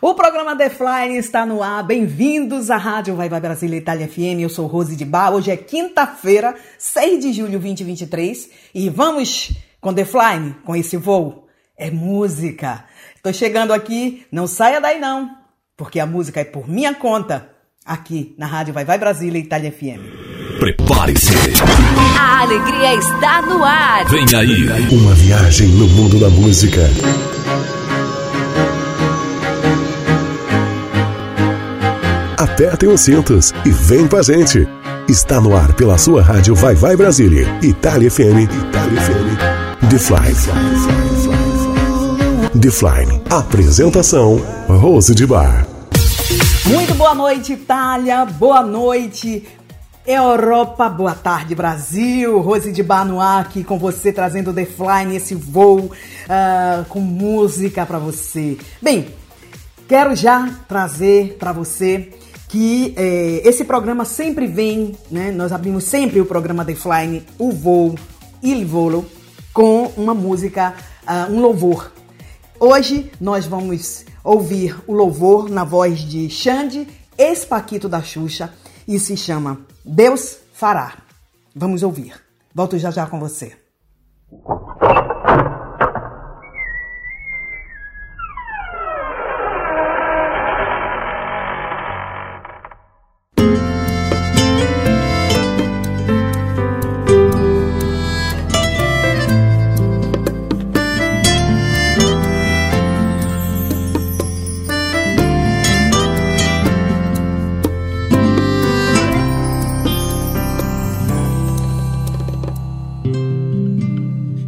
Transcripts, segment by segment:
O programa The Fly está no ar. Bem-vindos à Rádio Vai Vai Brasília Itália FM. Eu sou Rose de Bar. Hoje é quinta-feira, 6 de julho de 2023. E vamos com The Fly, com esse voo. É música. Tô chegando aqui, não saia daí não, porque a música é por minha conta, aqui na Rádio Vai Vai Brasília Itália FM. Prepare-se. A alegria está no ar. Vem aí. Uma viagem no mundo da música. Apertem os cintos e vem com a gente. Está no ar pela sua rádio Vai Vai Brasília, Itália FM, Itália FM. The Fly. Apresentação Rose de Bar. Muito boa noite, Itália. Boa noite, Europa. Boa tarde, Brasil. Rose de Bar no ar aqui com você, trazendo The Fly nesse voo uh, com música para você. Bem, quero já trazer para você que eh, esse programa sempre vem, né? Nós abrimos sempre o programa The Fly, o voo, il volo, com uma música, uh, um louvor. Hoje nós vamos ouvir o louvor na voz de Xande, ex-paquito da Xuxa, e se chama Deus Fará. Vamos ouvir. Volto já já com você.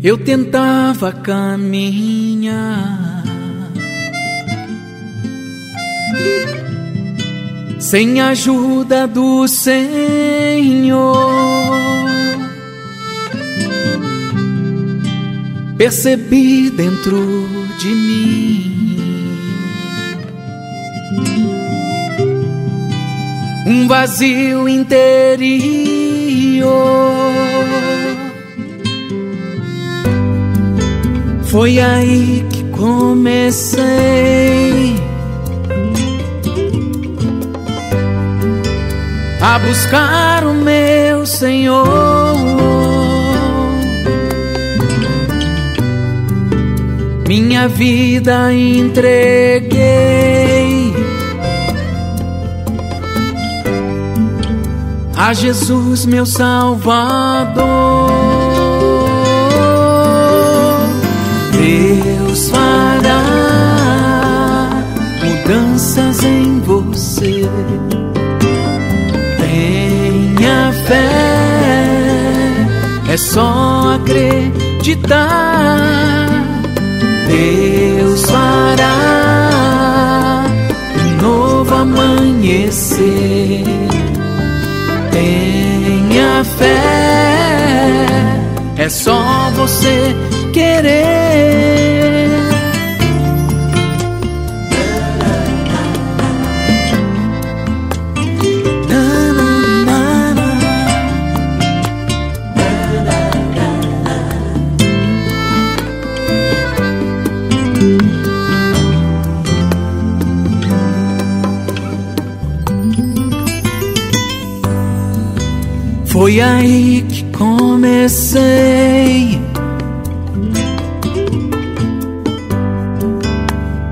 Eu tentava caminhar sem ajuda do Senhor. Percebi dentro de mim um vazio interior. Foi aí que comecei a buscar o meu Senhor. Minha vida entreguei a Jesus, meu Salvador. Deus fará mudanças em você. Tenha fé, é só acreditar. Deus fará um novo amanhecer. Tenha fé, é só você querer. Foi aí que comecei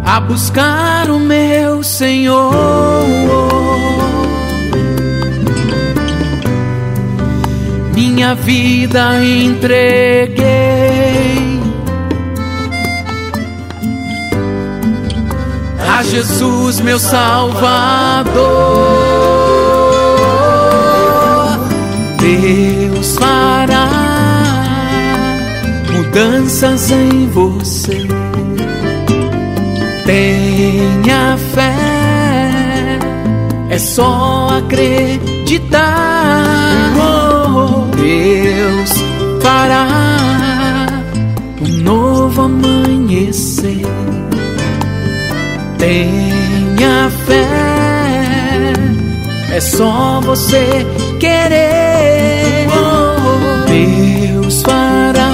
a buscar o meu Senhor. Minha vida entreguei a Jesus, meu Salvador. Deus fará mudanças em você. Tenha fé, é só acreditar. Oh, Deus fará um novo amanhecer. Tenha fé, é só você querer. Deus fará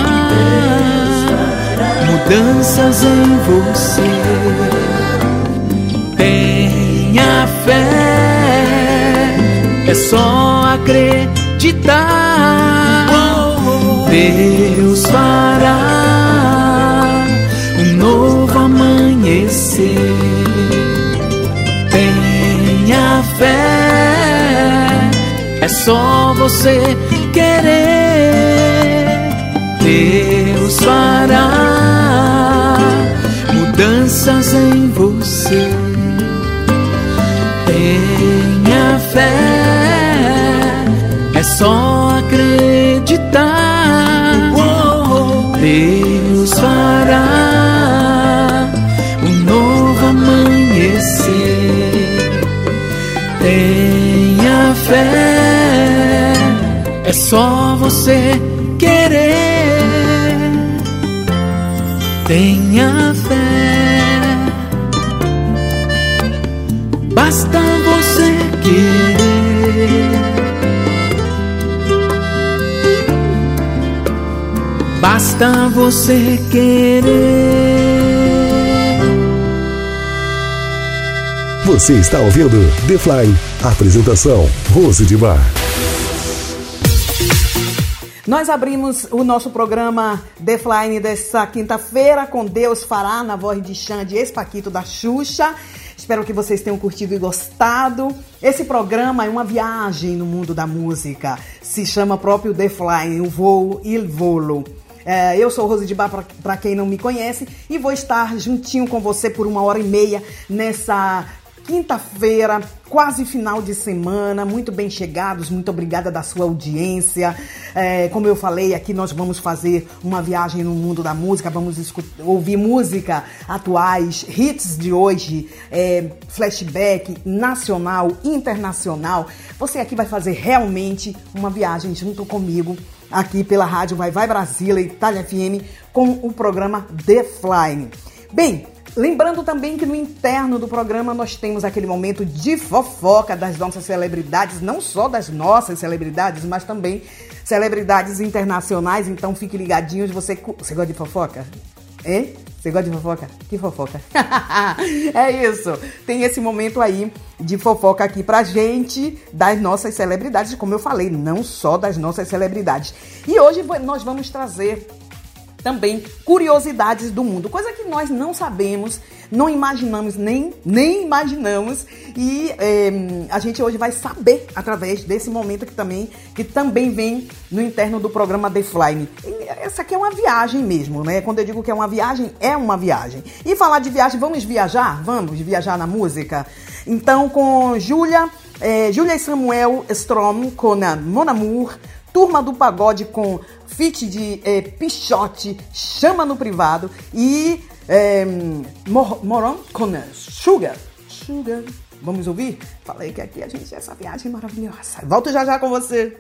mudanças em você. Tenha fé, é só acreditar. Deus fará um novo amanhecer. Tenha fé é só você querer. Deus fará mudanças em você. Tenha fé, é só só você querer. Tenha fé, basta você querer. Basta você querer. Você está ouvindo The Fly. Apresentação Rose de Bar. Nós abrimos o nosso programa The Flying dessa quinta-feira com Deus Fará, na voz de Xande, ex-paquito da Xuxa. Espero que vocês tenham curtido e gostado. Esse programa é uma viagem no mundo da música. Se chama próprio The Flying, o voo e volo. É, eu sou Rose de Bar, para quem não me conhece, e vou estar juntinho com você por uma hora e meia nessa quinta-feira, quase final de semana. Muito bem chegados, muito obrigada da sua audiência. É, como eu falei, aqui nós vamos fazer uma viagem no mundo da música, vamos ouvir música atuais, hits de hoje, é, flashback nacional, internacional. Você aqui vai fazer realmente uma viagem junto comigo aqui pela rádio Vai Vai Brasília, Itália FM, com o programa The Flying. Bem, lembrando também que no interno do programa nós temos aquele momento de fofoca das nossas celebridades, não só das nossas celebridades, mas também celebridades internacionais. Então fique ligadinhos. Você, você gosta de fofoca? Hein? Você gosta de fofoca? Que fofoca? é isso. Tem esse momento aí de fofoca aqui pra gente das nossas celebridades, como eu falei, não só das nossas celebridades. E hoje nós vamos trazer também curiosidades do mundo, coisa que nós não sabemos, não imaginamos, nem, nem imaginamos, e é, a gente hoje vai saber através desse momento que também, que também vem no interno do programa The Fly. Essa aqui é uma viagem mesmo, né? Quando eu digo que é uma viagem, é uma viagem. E falar de viagem, vamos viajar? Vamos viajar na música? Então, com Júlia, é, Júlia e Samuel Strom, com Mon Amour, Turma do Pagode com fit de é, Pichote, Chama no Privado e é, Mor Moron com Sugar. Sugar. Vamos ouvir? Falei que aqui a gente é essa viagem maravilhosa. Volto já já com você.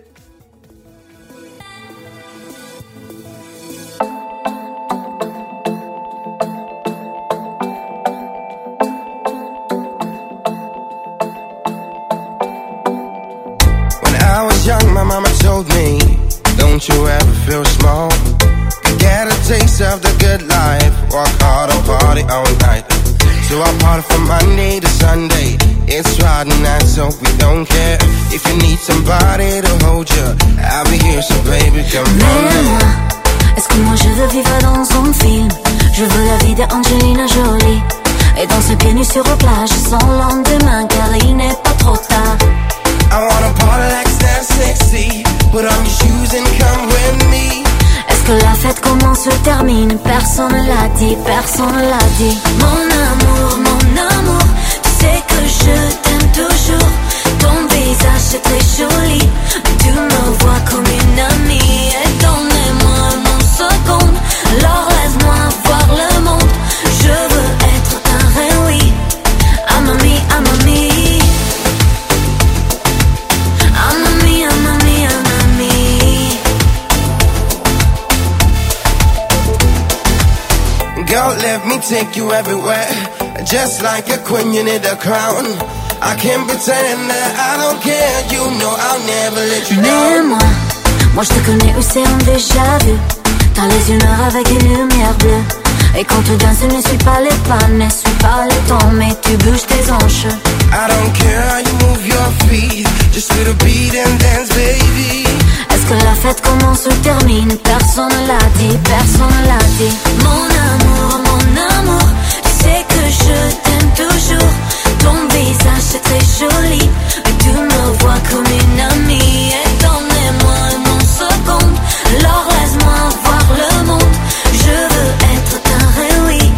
young, my mama me, don't you ever feel small? Get a taste of the good life, work hard and party all night. So I party from Monday to Sunday. It's Friday night, so we don't care. If you need somebody to hold you, I'll be here, so baby, come on. moi, est-ce que moi je veux vivre dans un film? Je veux la vie d'Angelina Jolie. Et danser pieds nus sur la plage sans lendemain, car il n'est pas trop tard. I wanna party like stand sexy Put on your shoes and come with me. Est-ce que la fête commence ou termine? Personne l'a dit, personne l'a dit. Mon amour, mon amour Tu sais que je t'aime toujours. Ton visage c'est très joli take you everywhere. Just like a queen, you need a crown. I can't pretend that I don't care. You know I'll never let you down. Mais moi, moi je te connais où c'est un déjà vu. T'as les yeux noirs avec une lumière bleue. Et quand tu danses, ne suis pas les pas, ne suis pas les temps, mais tu bouges tes hanches. I don't care how you move your feet. Just to the beat and dance, baby. Que la fête commence ou termine Personne ne l'a dit, personne ne l'a dit. Mon amour, mon amour, tu sais que je t'aime toujours. Ton visage c'est très joli, mais tu me vois comme une amie. Et donnez-moi mon seconde, alors laisse-moi voir le monde. Je veux être ta réunie.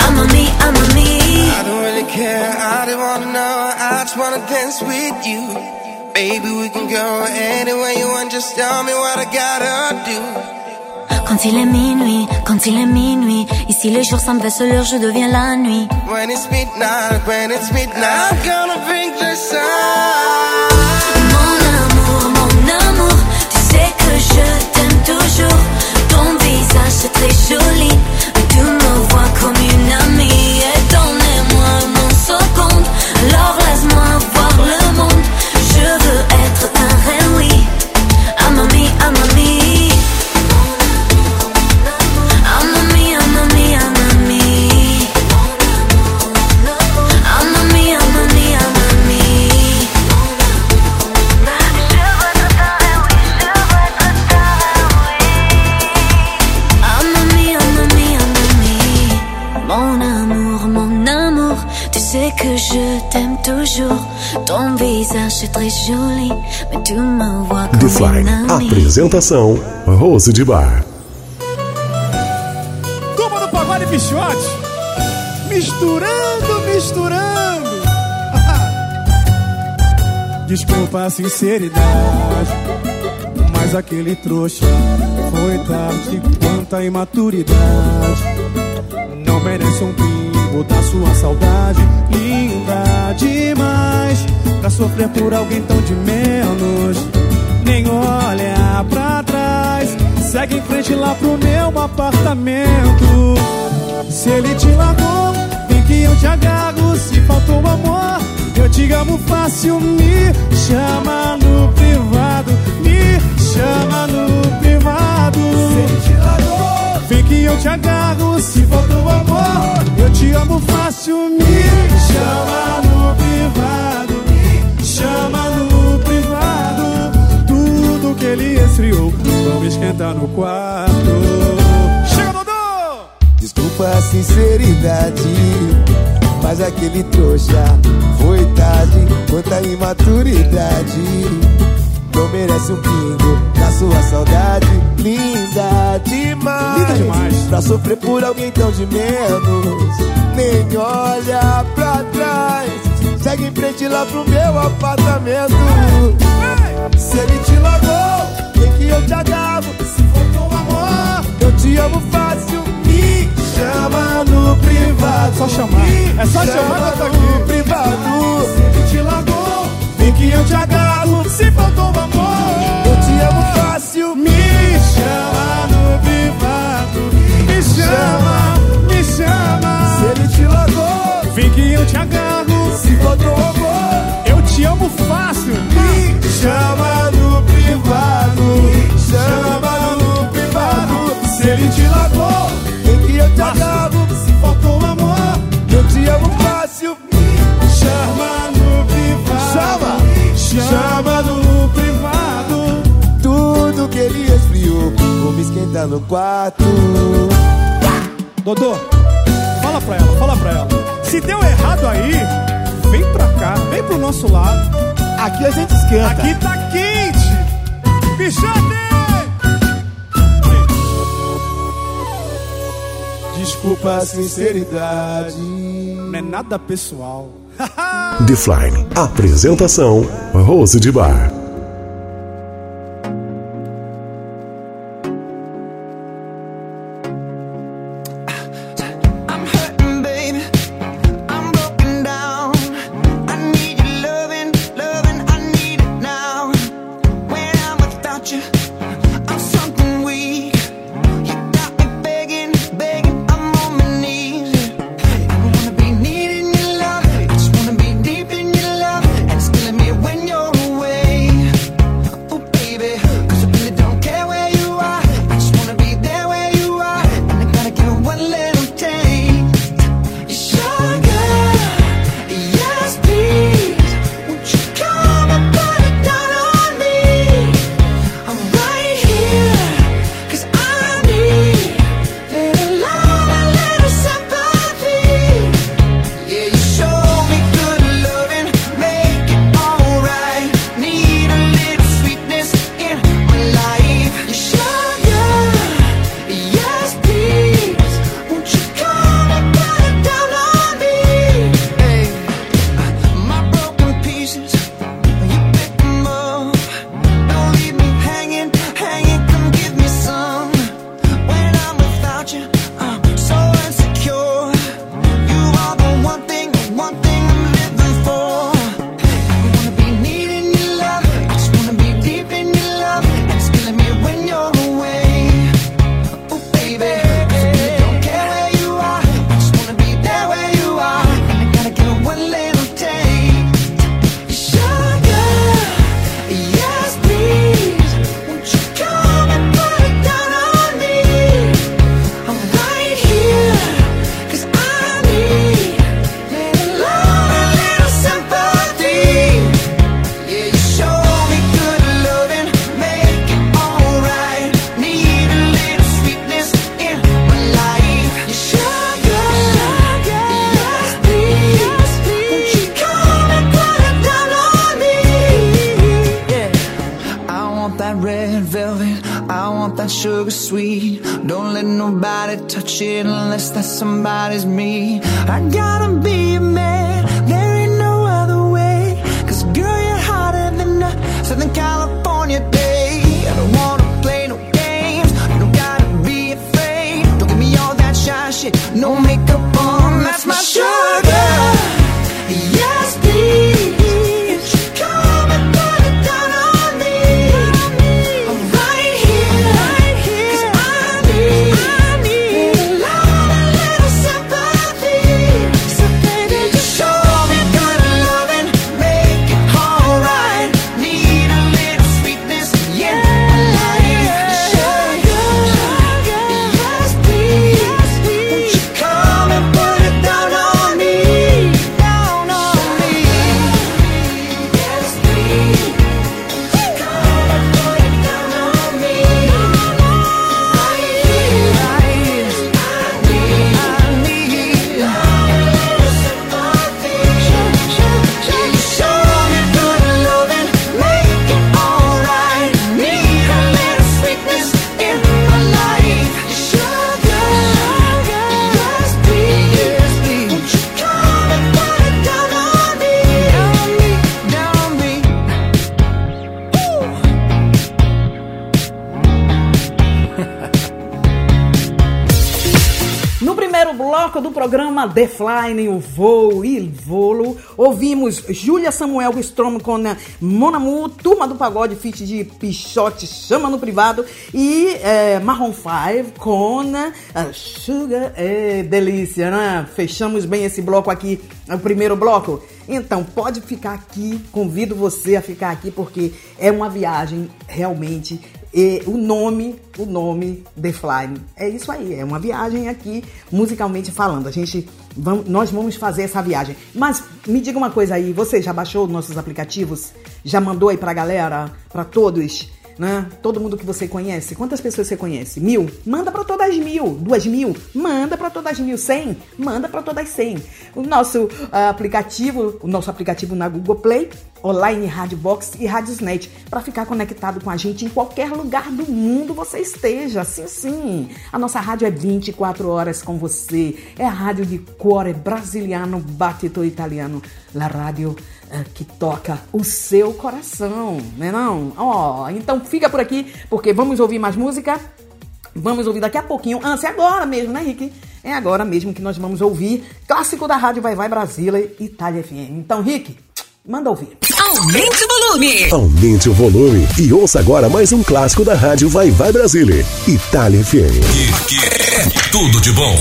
I'm a me, I'm a me. I don't really care, I don't wanna know, I just wanna dance with you. Baby, we can go anywhere you want, just tell me what I gotta do. Quand il est minuit, quand il est minuit, ici les jours s'en sur l'heure, je deviens la nuit. When it's midnight, when it's midnight, I'm gonna bring the sun. Mon amour, mon amour, tu sais que je t'aime toujours. Ton visage c'est très joli, visage c'est très joli, mais tu me vois comme Define. une amie. Apresentação: Rose de Bar. Turma do Pagode Bichote, misturando, misturando. Desculpa a sinceridade, mas aquele trouxa foi tarde quanta imaturidade. Não merece um da sua saudade, linda demais pra sofrer por alguém tão de menos. Nem olha pra trás, segue em frente lá pro meu apartamento. Se ele te largou, vem que eu te agarro. Se faltou amor, eu te amo fácil. Me chama no privado, me chama no privado. Se ele te largou, vem que eu te agarro. Se faltou amor, eu te amo fácil. Me chama no privado, me chama no privado. Tudo que ele esfriou, vamos esquentar no quarto. Chega, Dodô! Desculpa a sinceridade, mas aquele trouxa foi tarde, quanta imaturidade. Não merece um pingo da sua saudade, linda demais. Linda demais. Pra sofrer por alguém tão de menos, nem olha pra trás. Segue em frente lá pro meu apartamento. Se ele te largou, vem que eu te agarro. Se faltou amor, eu te amo fácil. Me chama no privado. Só chamar. É só chamar no aqui. privado. Se ele te largou, que eu te agarro. Se faltou amor, Eu te amo fácil. me chama no privado. Me chama, me chama. Se ele te largou, Vem que eu te agarro. se faltou amor, Eu te amo fácil. me chama no privado. Me chama no privado. Se ele te largou, Vem que eu te agarro. Vou me esquentar no quarto. Dodô, fala pra ela, fala pra ela. Se deu errado aí, vem pra cá, vem pro nosso lado. Aqui a gente esquenta. Aqui tá quente. Bichote! Desculpa a sinceridade. Não é nada pessoal. Define. Apresentação: Rose de Bar. Programa The Flying, o voo e volo, ouvimos Júlia Samuel Strom com a Monamu, Turma do Pagode, feat de Pichote, Chama no Privado, e eh, Marron 5 com a Sugar, é delícia, né? Fechamos bem esse bloco aqui, o primeiro bloco. Então, pode ficar aqui, convido você a ficar aqui, porque é uma viagem realmente e o nome, o nome The Fly. É isso aí, é uma viagem aqui, musicalmente falando. A gente, vamos, nós vamos fazer essa viagem. Mas me diga uma coisa aí, você já baixou nossos aplicativos? Já mandou aí pra galera, pra todos? Né? Todo mundo que você conhece. Quantas pessoas você conhece? Mil? Manda para todas mil. Duas mil? Manda para todas mil. Cem? Manda para todas cem. O nosso ah, aplicativo, o nosso aplicativo na Google Play, online Rádio Box e Radiosnet, para ficar conectado com a gente em qualquer lugar do mundo você esteja. Sim, sim. A nossa rádio é 24 horas com você. É a rádio de cuore brasiliano, battito italiano. La rádio eh, que toca o seu coração, né não? Ó, então fica por aqui, porque vamos ouvir mais música. Vamos ouvir daqui a pouquinho. Antes, é agora mesmo, né, Rick? É agora mesmo que nós vamos ouvir clássico da Rádio Vai Vai Brasília, Itália FM. Então, Rick, manda ouvir. Aumente o volume. Aumente o volume e ouça agora mais um clássico da rádio Vai Vai Brasília, Itália FM. Aqui é tudo de bom.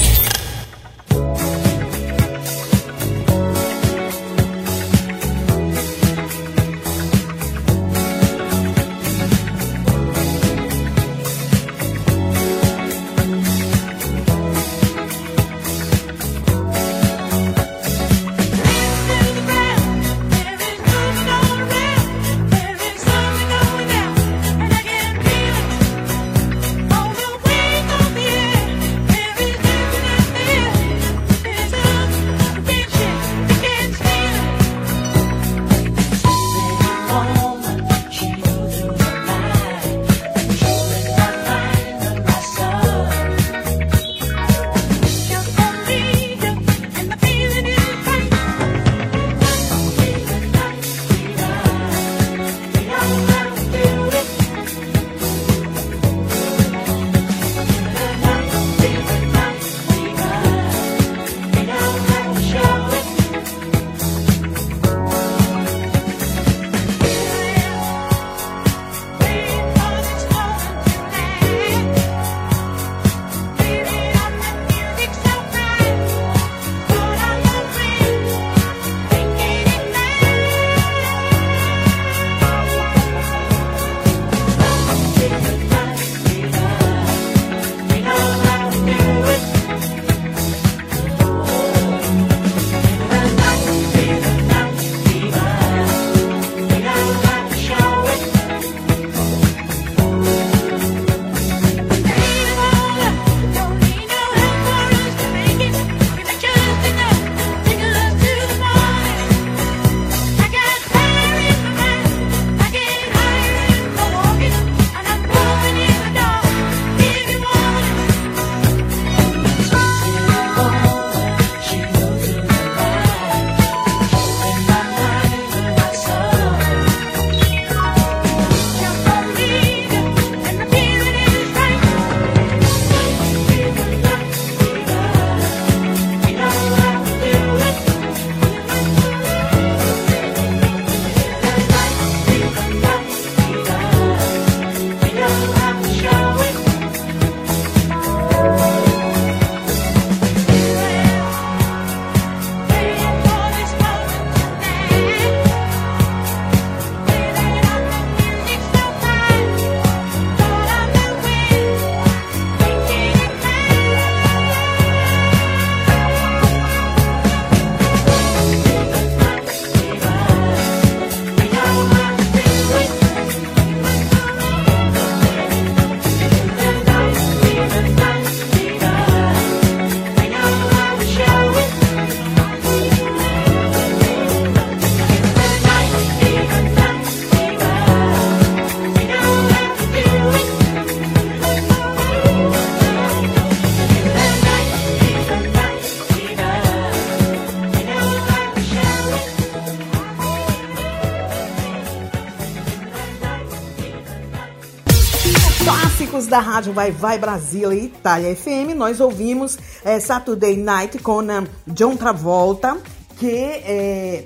Da Rádio Vai Vai Brasil e Itália FM, nós ouvimos é, Saturday Night com John Travolta, que é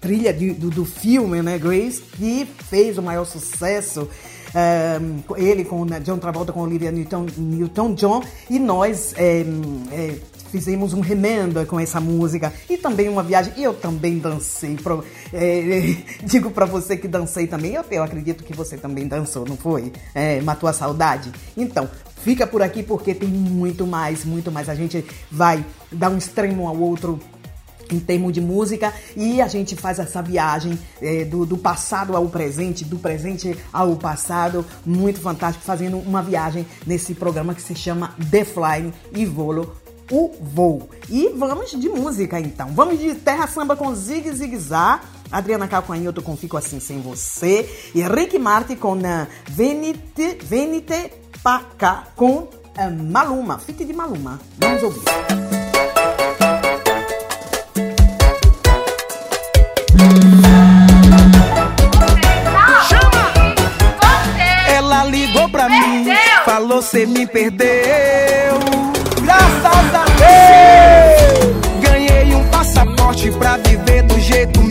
trilha de, do, do, filme, né, Grace, que fez o maior sucesso. Um, ele com né, John Travolta com Olivia Newton, Newton John e nós fizemos um remenda com essa música e também uma viagem. E eu também dancei. Pro, é, digo para você que dancei também. Eu, eu, acredito que você também dançou, não foi? É, matou a saudade. Então, fica por aqui porque tem muito mais, muito mais. A gente vai dar um extremo ao outro em termos de música e a gente faz essa viagem é, do, do, passado ao presente, do presente ao passado, muito fantástico, fazendo uma viagem nesse programa que se chama The Flying e Volo o voo. E vamos de música então. Vamos de Terra Samba com Zig Zig Zá. Adriana Calcanhoto com Fico Assim Sem Você. E Rick Martin com uh, Venite, Venite Pacá com uh, Maluma. Fique de Maluma. Vamos ouvir. Ela ligou pra mim, falou cê me perdeu. Viver do jeito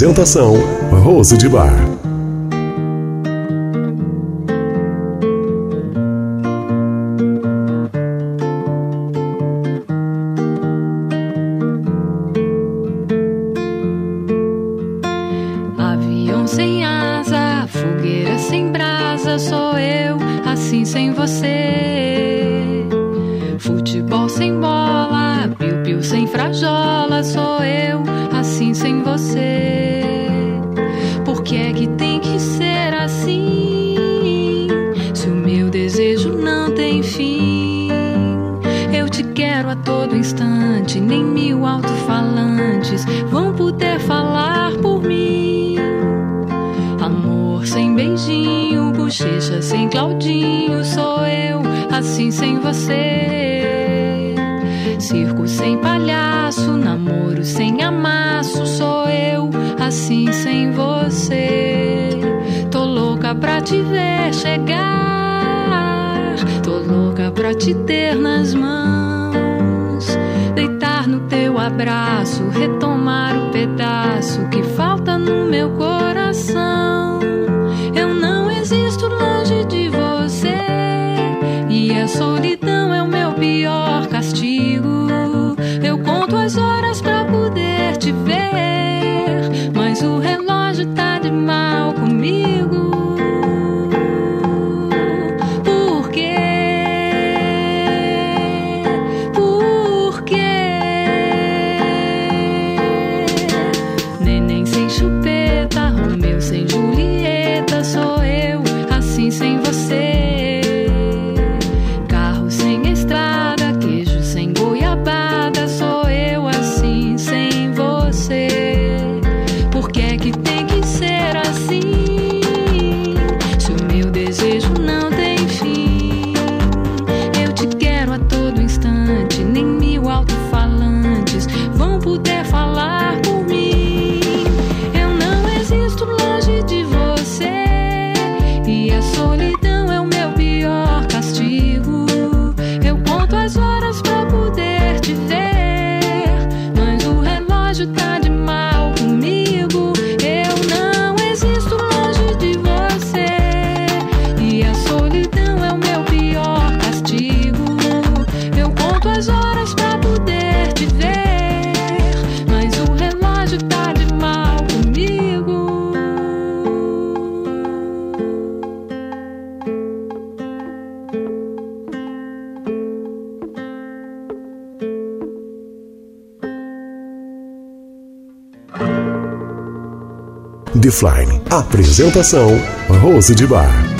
Apresentação: Rose de Bar. Nem mil alto-falantes vão poder falar por mim. Amor sem beijinho, bochecha sem Claudinho, sou eu, assim sem você. Circo sem palhaço, namoro sem amasso, sou eu, assim sem você. Tô louca pra te ver chegar, tô louca pra te ter nas mãos, abraço, retomar o pedaço que falta no meu coração. Defline. Apresentação: Rose de Bar.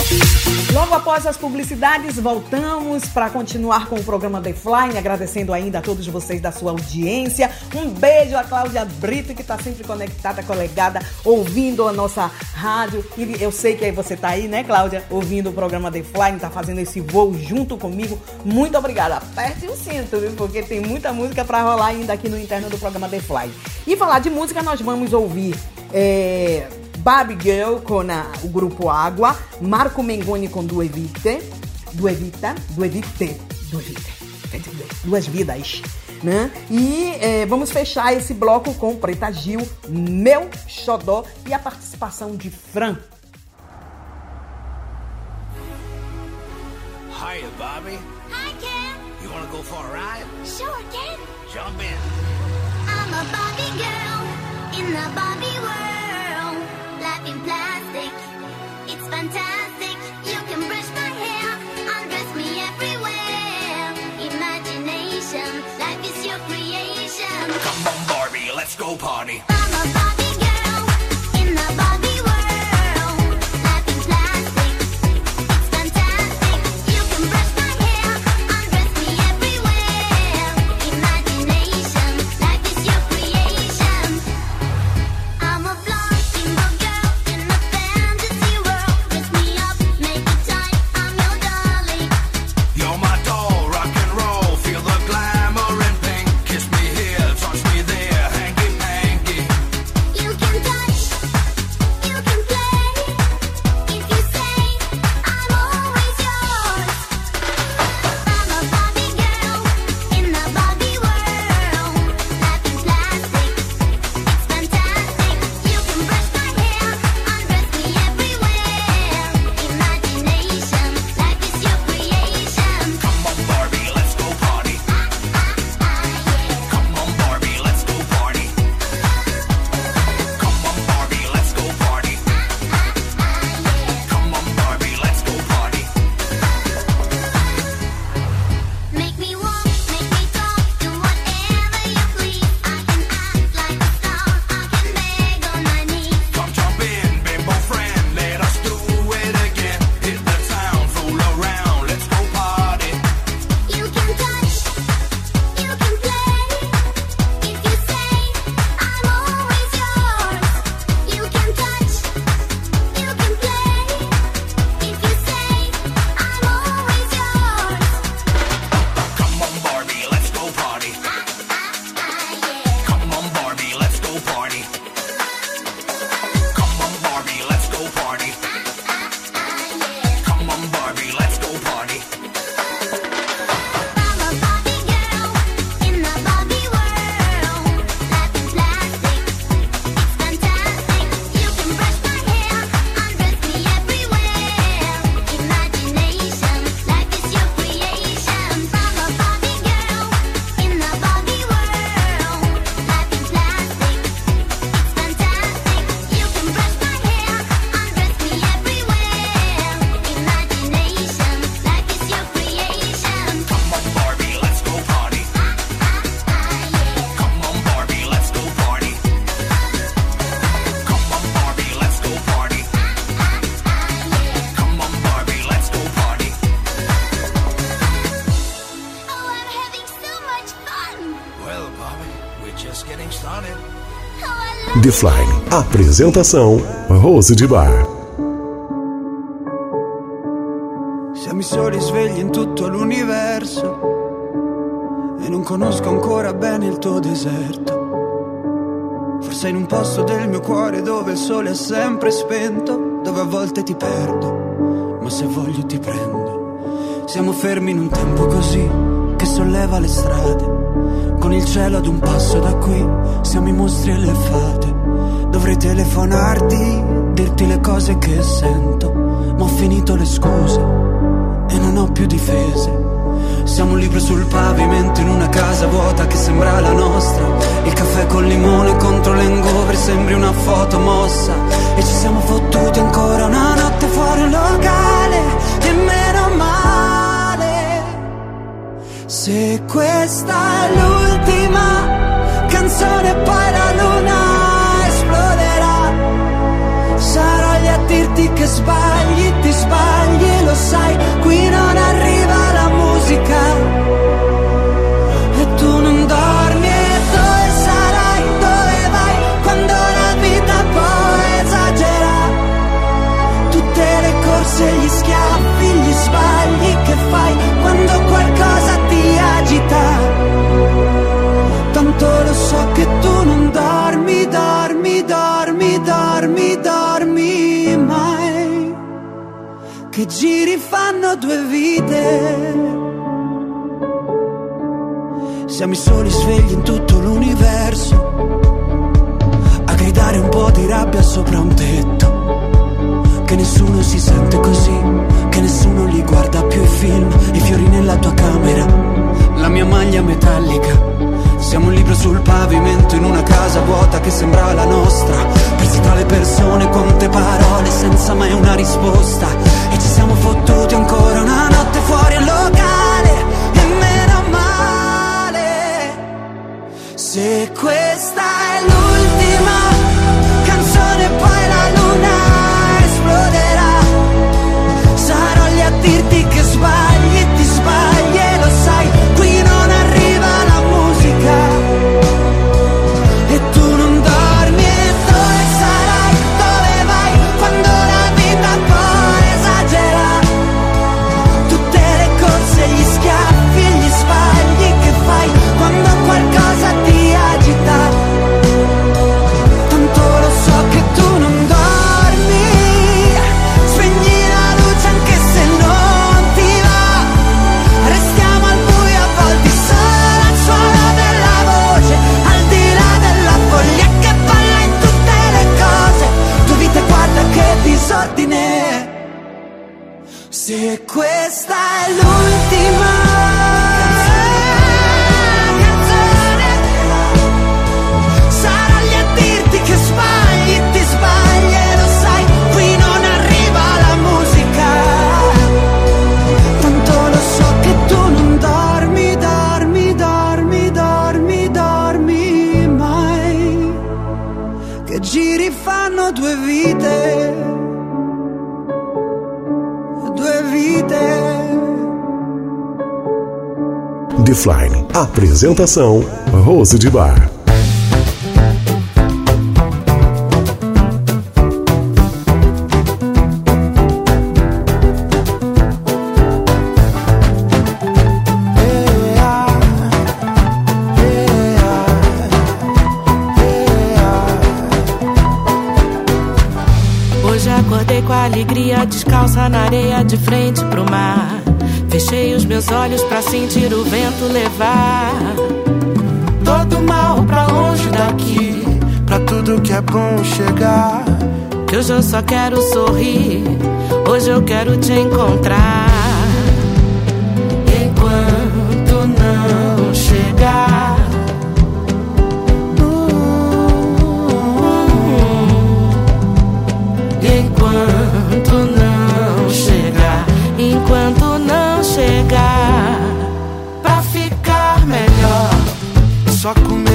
Logo após as publicidades, voltamos para continuar com o programa The Flying, agradecendo ainda a todos vocês da sua audiência. Um beijo a Cláudia Brito, que está sempre conectada, colegada, ouvindo a nossa rádio. E eu sei que você está aí, né, Cláudia? Ouvindo o programa The Flying, está fazendo esse voo junto comigo. Muito obrigada. Aperte o cinto, viu? Porque tem muita música para rolar ainda aqui no interno do programa The Flying. E falar de música, nós vamos ouvir. É... Barbie Girl com a, o grupo Água, Marco Mengoni com Due Vite, Due Vita, Due Vite, Due Vite, Duas Vidas, né? E é, vamos fechar esse bloco com Preta Gil, Meu Xodó e a participação de Fran. Hiya, Bobby. Hi, Ken. You wanna go for a ride? Sure, Ken. Jump in. I'm a Barbie girl in the Barbie world. Life in plastic, it's fantastic. You can brush my hair, undress me everywhere. Imagination, life is your creation. Come on, Barbie, let's go party. I'm a Barbie girl in the Defline. Apresentação: Rose de Bar. Siamo i soli svegli in tutto l'universo e non conosco ancora bene il tuo deserto. Forse in un posto del mio cuore dove il sole è sempre spento, dove a volte ti perdo, ma se voglio ti prendo. Siamo fermi in un tempo così che solleva le strade. Con il cielo ad un passo da qui, siamo i mostri e le fate. Dovrei telefonarti, dirti le cose che sento, ma ho finito le scuse e non ho più difese. Siamo un libro sul pavimento in una casa vuota che sembra la nostra. Il caffè col limone contro l'engover sembri una foto mossa. E ci siamo fottuti ancora una notte fuori un locale. E meno male. Se questa è l'ultima canzone, poi la luna dirti che sbagli, ti sbagli lo sai, qui non arriva la musica. Giri fanno due vite. Siamo i soli svegli in tutto l'universo. A gridare un po' di rabbia sopra un tetto. Che nessuno si sente così, che nessuno li guarda più i film, i fiori nella tua camera, la mia maglia metallica. Siamo un libro sul pavimento in una casa vuota che sembra la nostra. Persi tra le persone, quante parole senza mai una risposta. E ci siamo fottuti ancora una notte fuori al locale. E meno male. Se questa Defline. Apresentação: Rose de Bar. Hoje acordei com alegria, descalça na areia, de frente pro mar. Fechei os meus olhos pra sentir o vento levar. Todo mal pra longe daqui, pra tudo que é bom chegar. Que hoje eu só quero sorrir, hoje eu quero te encontrar. Só comer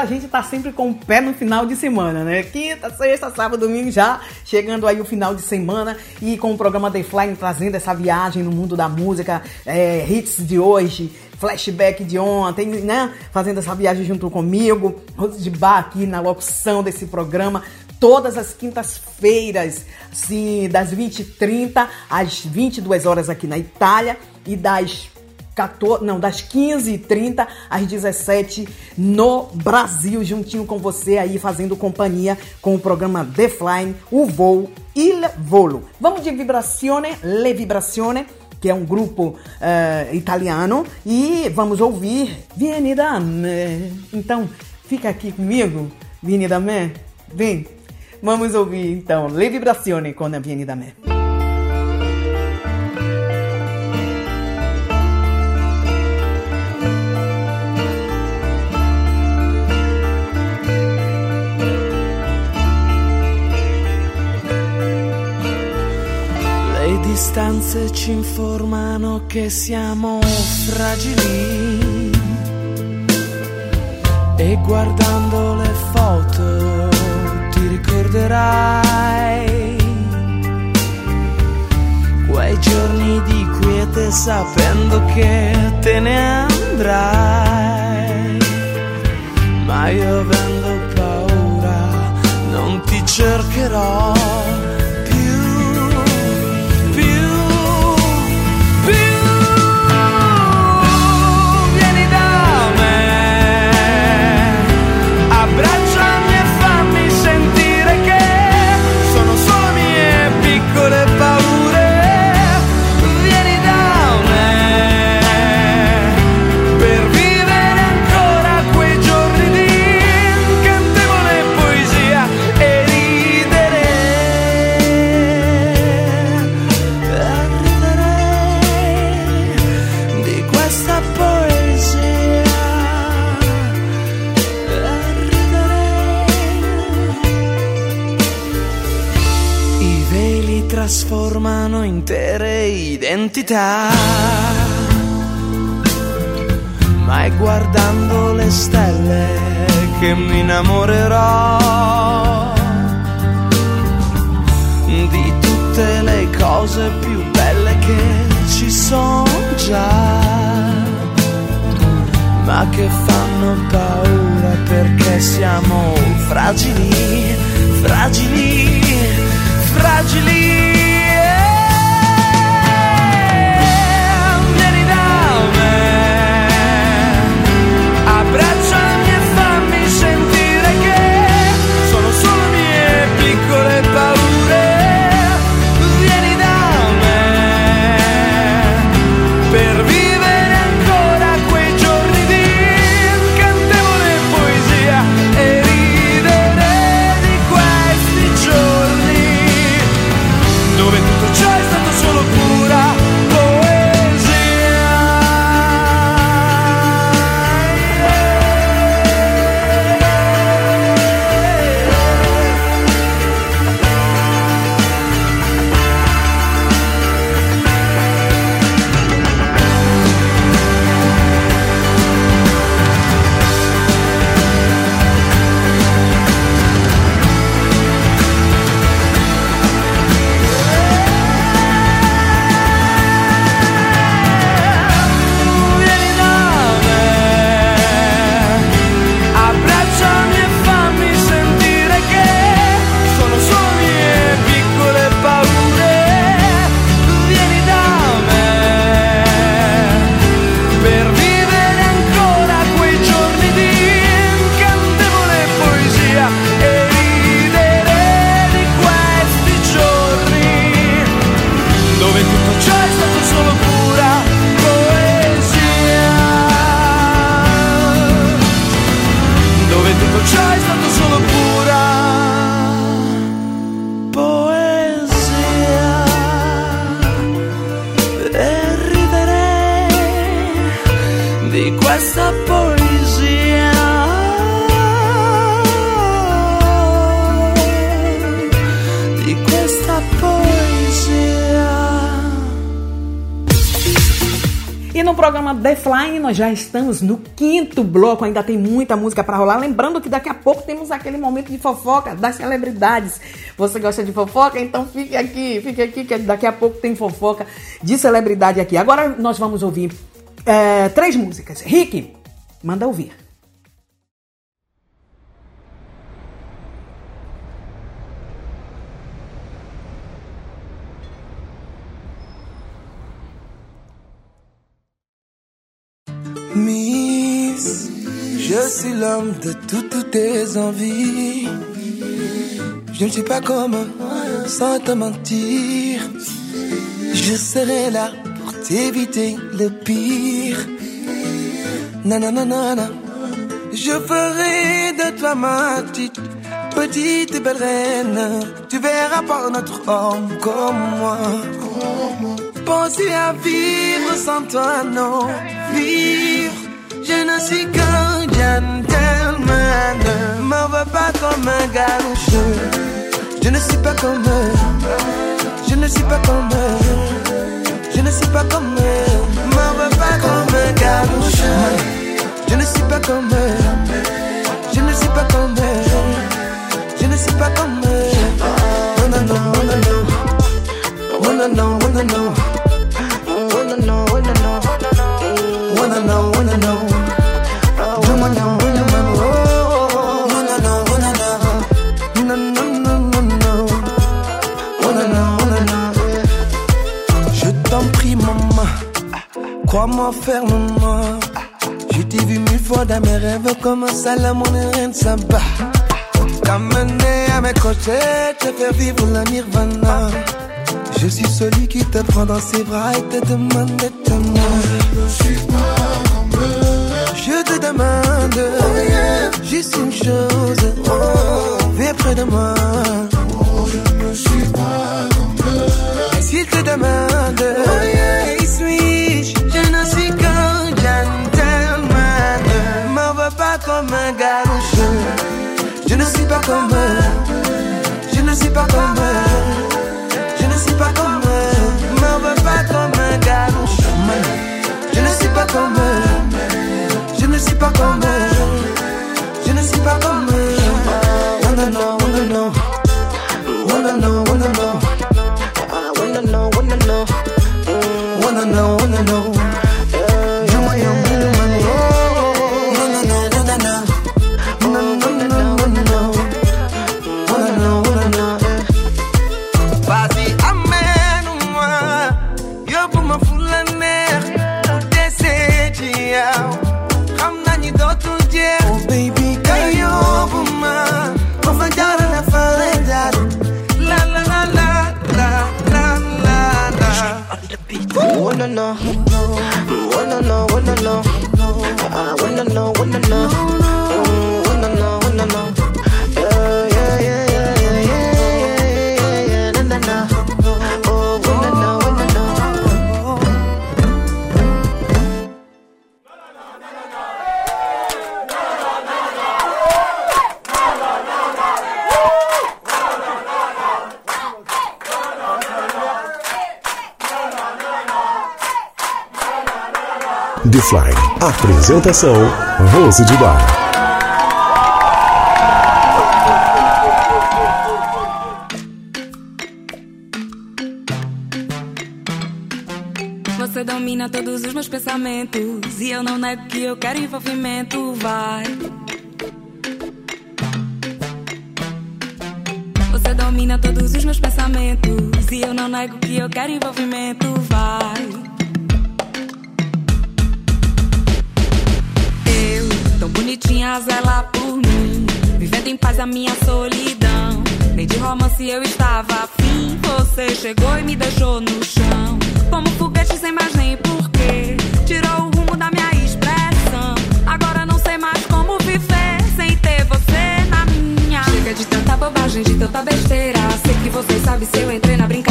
a gente tá sempre com o pé no final de semana, né? Quinta, sexta, sábado, domingo já chegando aí o final de semana e com o programa The Flying trazendo essa viagem no mundo da música, é, hits de hoje, flashback de ontem, né? Fazendo essa viagem junto comigo, Rose de Bar aqui na locução desse programa. Todas as quintas-feiras, assim, das 20h30 às 22 horas aqui na Itália e das 14, não, das 15h30 às 17 no Brasil, juntinho com você aí, fazendo companhia com o programa The Flying, o voo Il Volo. Vamos de Vibrazione, Le Vibrazione, que é um grupo eh, italiano, e vamos ouvir Vieni da me. Então, fica aqui comigo, Vieni da me, vem. Vamos ouvir então Le Vibrazione com a Vieni da me. Distanze ci informano che siamo fragili e guardando le foto ti ricorderai quei giorni di quiete sapendo che te ne andrai. Ma io avendo paura non ti cercherò identità. Ma è guardando le stelle che mi innamorerò di tutte le cose più belle che ci sono già, ma che fanno paura perché siamo fragili, fragili, fragili. Flying nós já estamos no quinto bloco, ainda tem muita música para rolar. Lembrando que daqui a pouco temos aquele momento de fofoca das celebridades. Você gosta de fofoca? Então fique aqui, fique aqui que daqui a pouco tem fofoca de celebridade aqui. Agora nós vamos ouvir é, três músicas. Rick, manda ouvir. L'homme de toutes tes envies. Je ne suis pas comme sans te mentir. Je serai là pour t'éviter le pire. Nanana, je ferai de toi ma petite, petite belle reine. Tu verras par notre homme comme moi. Penser à vivre sans toi, non. Vivre, je ne suis qu'un gentleman. Ne m'en veux pas comme un garouche. Je ne suis pas comme eux. Je ne suis pas comme eux. Je ne suis pas comme eux. M'en veux pas comme un garouche. Je ne suis pas comme eux. Je ne suis pas comme eux. Je ne suis pas comme eux. Oh non, oh non. Oh non, oh non. Oh non, oh non. Je t'ai vu mille fois dans mes rêves comme un Salomon et reine Saba. T'amener à mes côtés, te faire vivre la nirvana. Je suis celui qui te prend dans ses bras et te demande de t'aimer. Je te demande juste une chose. Oh, viens près de moi. Et s'il te demande, Je comme un garouche. Je ne suis pas comme eux. Je ne suis pas comme eux. Je ne suis pas comme eux. M'en veux pas comme un garouche. Je ne suis pas comme eux. Je ne suis pas comme eux. Apresentação: Rose de Bar. Você domina todos os meus pensamentos. E eu não nego que eu quero envolvimento. Vai. Você domina todos os meus pensamentos. E eu não nego que eu quero envolvimento. Vai. Eu, tão bonitinha, a zelar por mim. Vivendo em paz a minha solidão. Nem de romance eu estava afim. Você chegou e me deixou no chão. Como foguete sem mais nem porquê. Tirou o rumo da minha expressão. Agora não sei mais como viver sem ter você na minha. Chega de tanta bobagem, de tanta besteira. Sei que você sabe se eu entrei na brincadeira.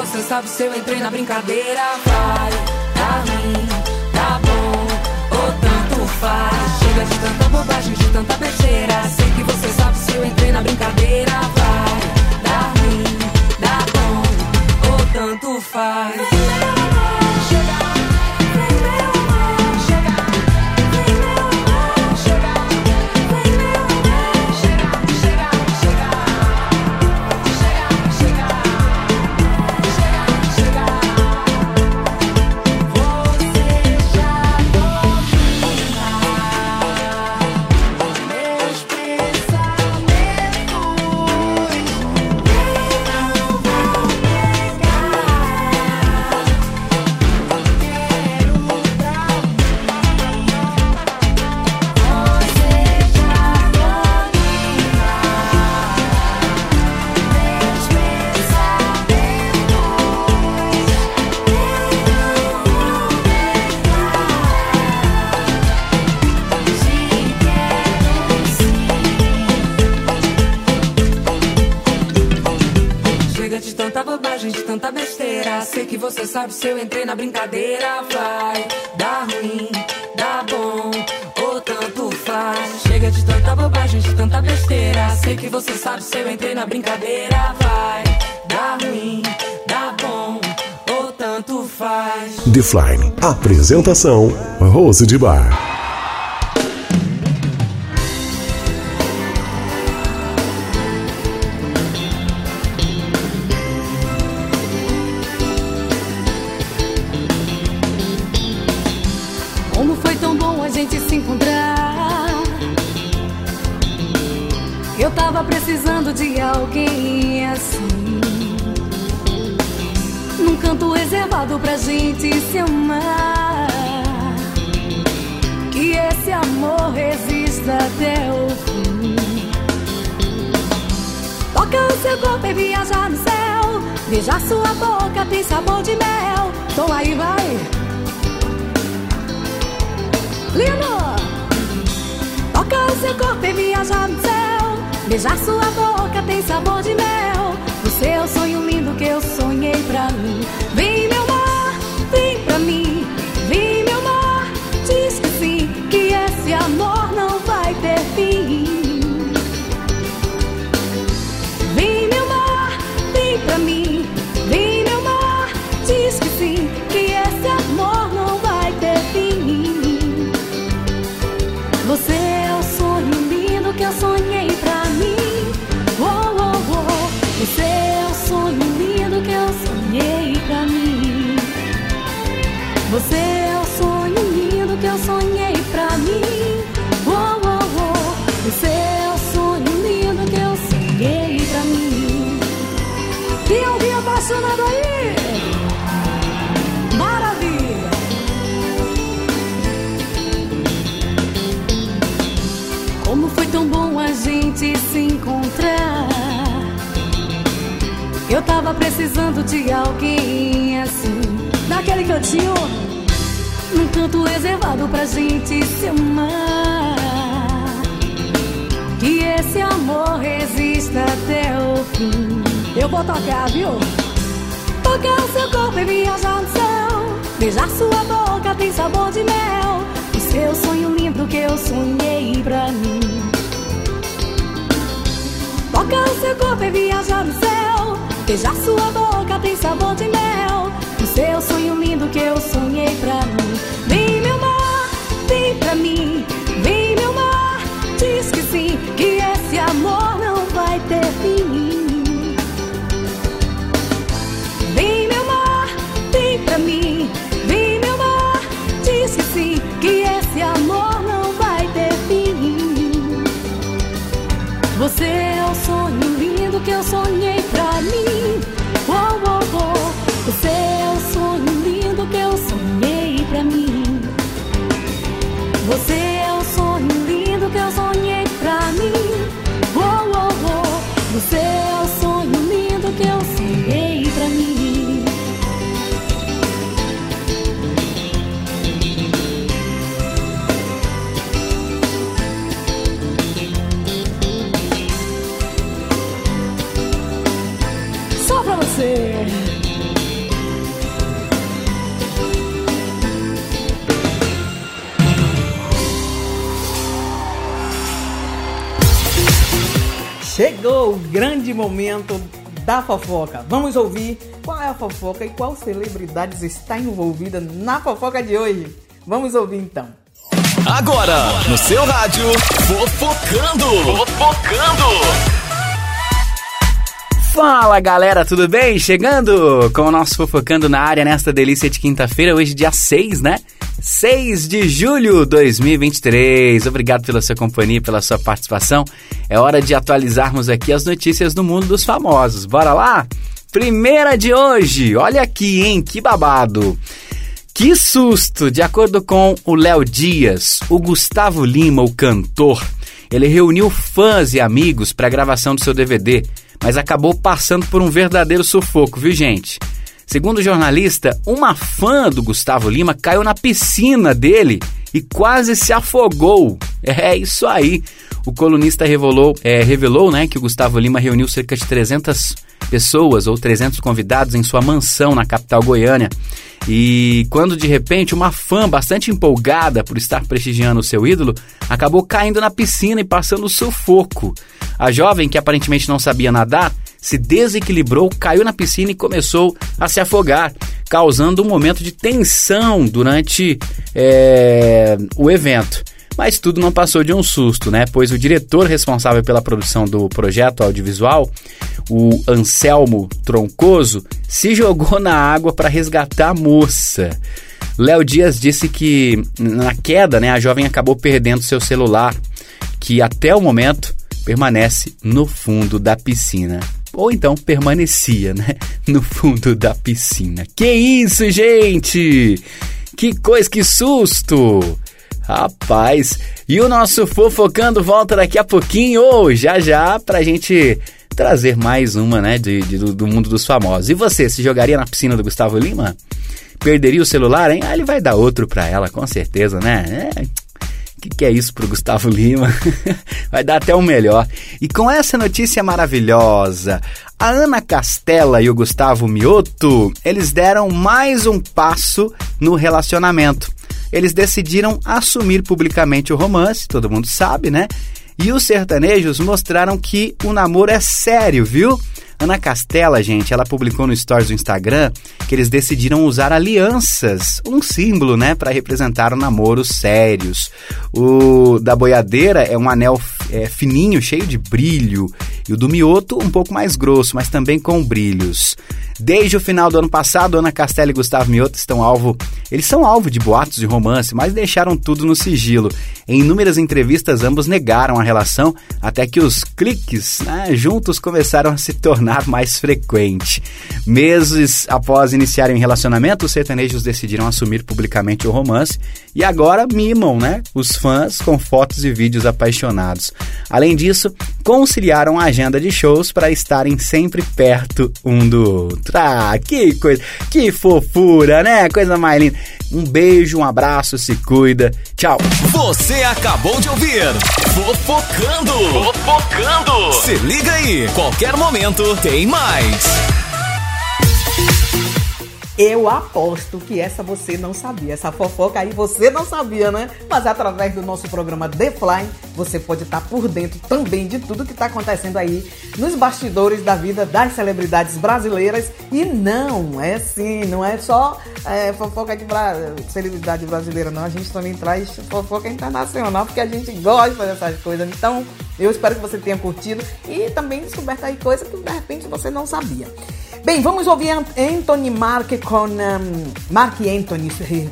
Você sabe se eu entrei na brincadeira. Vai, tá ruim, tá bom, ou tanto faz. Chega de tanta bobagem, de tanta besteira. Sei que você sabe se eu entrei na brincadeira. Vai, dá ruim, dá bom, ou tanto faz. Sabe se eu entrei na brincadeira. Vai, dá ruim, dá bom, ou tanto faz. Chega de tanta bobagem, de tanta besteira. Sei que você sabe se eu entrei na brincadeira. Vai, dá ruim, dá bom, ou tanto faz. Defline. Apresentação: Rose de Bar. Reservado pra gente se amar. Que esse amor resista até o fim. Toca o seu corpo e viajar no céu. Beijar sua boca tem sabor de mel. Então aí vai. Lindo! Toca o seu corpo e viajar no céu. Beijar sua boca tem sabor de mel. Você é sonho lindo que eu sonhei pra mim. Vem, meu tava precisando de alguém assim, naquele cantinho, num canto reservado pra gente se amar. Que esse amor resista até o fim. Eu vou tocar, viu? Tocar o seu corpo e viajar no céu. Beijar sua boca tem sabor de mel. O seu sonho lindo que eu sonhei pra mim. Tocar o seu corpo e viajar no céu. Beijar sua boca tem sabor de mel. O seu sonho lindo que eu sonhei pra mim. Vem, meu mar, vem pra mim. Vem, meu mar, diz que sim. Que esse amor não vai ter fim. Vem, meu mar, vem pra mim. Vem, meu mar, diz que sim. Que esse amor não vai ter. Você é o sonho lindo que eu sonhei momento da fofoca. Vamos ouvir qual é a fofoca e qual celebridades está envolvida na fofoca de hoje. Vamos ouvir então. Agora, no seu rádio, Fofocando. Fofocando. Fala galera, tudo bem? Chegando com o nosso Fofocando na área nesta delícia de quinta-feira, hoje dia 6, né? 6 de julho de 2023. Obrigado pela sua companhia pela sua participação. É hora de atualizarmos aqui as notícias do mundo dos famosos. Bora lá? Primeira de hoje, olha aqui, hein? Que babado! Que susto! De acordo com o Léo Dias, o Gustavo Lima, o cantor, ele reuniu fãs e amigos para a gravação do seu DVD, mas acabou passando por um verdadeiro sufoco, viu, gente? Segundo o jornalista, uma fã do Gustavo Lima caiu na piscina dele e quase se afogou. É isso aí. O colunista revelou, é, revelou né, que o Gustavo Lima reuniu cerca de 300 pessoas ou 300 convidados em sua mansão na capital goiânia. E quando de repente uma fã bastante empolgada por estar prestigiando o seu ídolo acabou caindo na piscina e passando sufoco. A jovem, que aparentemente não sabia nadar, se desequilibrou, caiu na piscina e começou a se afogar, causando um momento de tensão durante é, o evento. Mas tudo não passou de um susto, né? Pois o diretor responsável pela produção do projeto audiovisual, o Anselmo Troncoso, se jogou na água para resgatar a moça. Léo Dias disse que na queda, né, a jovem acabou perdendo seu celular, que até o momento permanece no fundo da piscina. Ou então permanecia, né? No fundo da piscina. Que isso, gente! Que coisa, que susto! Rapaz, e o nosso Fofocando volta daqui a pouquinho, ou já já, pra gente trazer mais uma, né, de, de, do mundo dos famosos. E você, se jogaria na piscina do Gustavo Lima? Perderia o celular, hein? Ah, ele vai dar outro pra ela, com certeza, né? É, o que, que é isso pro Gustavo Lima? Vai dar até o melhor. E com essa notícia maravilhosa, a Ana Castela e o Gustavo Mioto, eles deram mais um passo no relacionamento. Eles decidiram assumir publicamente o romance, todo mundo sabe, né? E os sertanejos mostraram que o namoro é sério, viu? Ana Castela, gente, ela publicou no Stories do Instagram que eles decidiram usar alianças, um símbolo, né, para representar namoros sérios. O da boiadeira é um anel é, fininho, cheio de brilho, e o do mioto um pouco mais grosso, mas também com brilhos. Desde o final do ano passado, Ana Castela e Gustavo Mioto estão alvo, eles são alvo de boatos de romance, mas deixaram tudo no sigilo. Em inúmeras entrevistas, ambos negaram a relação até que os cliques né, juntos começaram a se tornar mais frequente. Meses após iniciarem um relacionamento, os sertanejos decidiram assumir publicamente o romance e agora mimam, né, os fãs com fotos e vídeos apaixonados. Além disso, conciliaram a agenda de shows para estarem sempre perto um do outro. Ah, que coisa, que fofura, né? Coisa mais linda. Um beijo, um abraço, se cuida. Tchau. Você acabou de ouvir Fofocando. Fofocando. Se liga aí, qualquer momento tem mais. Eu aposto que essa você não sabia. Essa fofoca aí você não sabia, né? Mas através do nosso programa The Fly, você pode estar por dentro também de tudo que está acontecendo aí nos bastidores da vida das celebridades brasileiras. E não, é sim, não é só é, fofoca de bra... celebridade brasileira, não. A gente também traz fofoca internacional, porque a gente gosta dessas coisas. Então, eu espero que você tenha curtido e também descoberto aí coisas que de repente você não sabia. Bem, vamos ouvir Anthony Mark com. Um, Mark Anthony,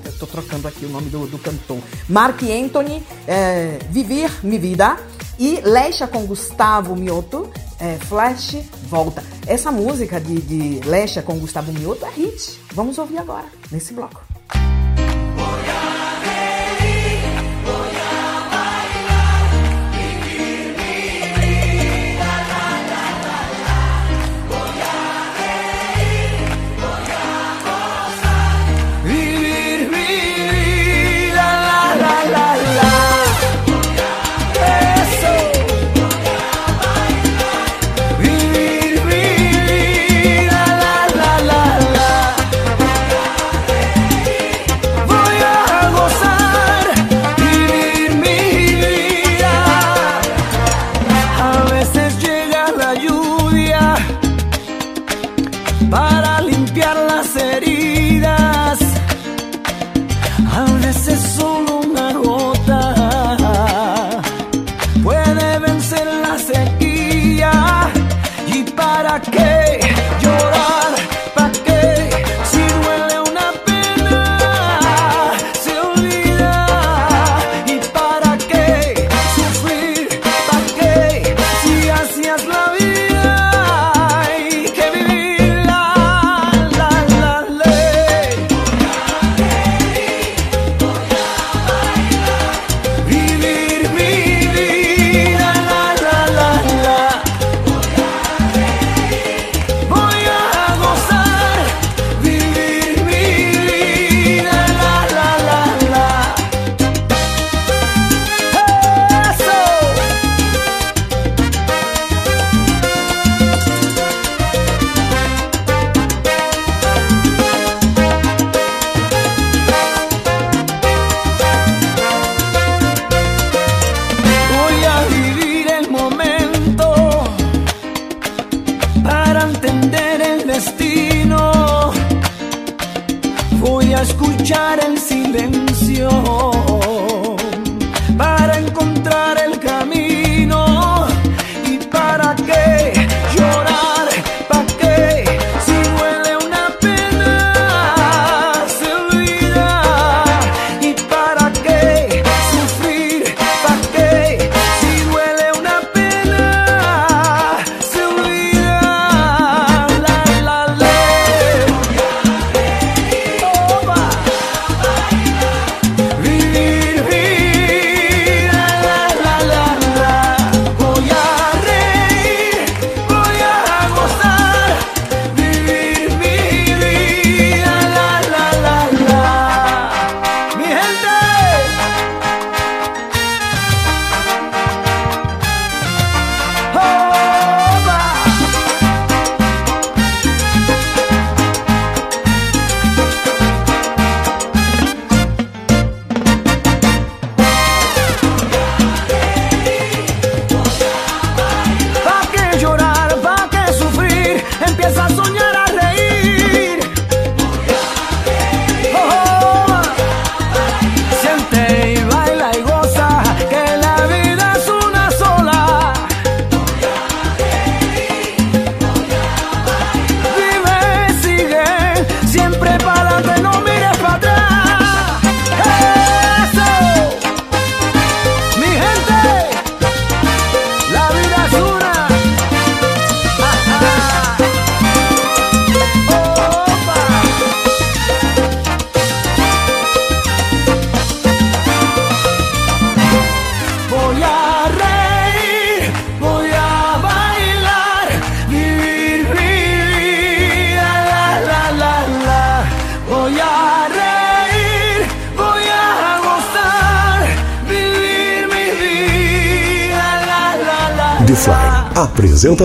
estou trocando aqui o nome do, do cantor. Mark Anthony, é, Viver Mi Vida. E Lesha com Gustavo Mioto, é, Flash Volta. Essa música de, de Lesha com Gustavo Mioto é hit. Vamos ouvir agora, nesse bloco. Vivir,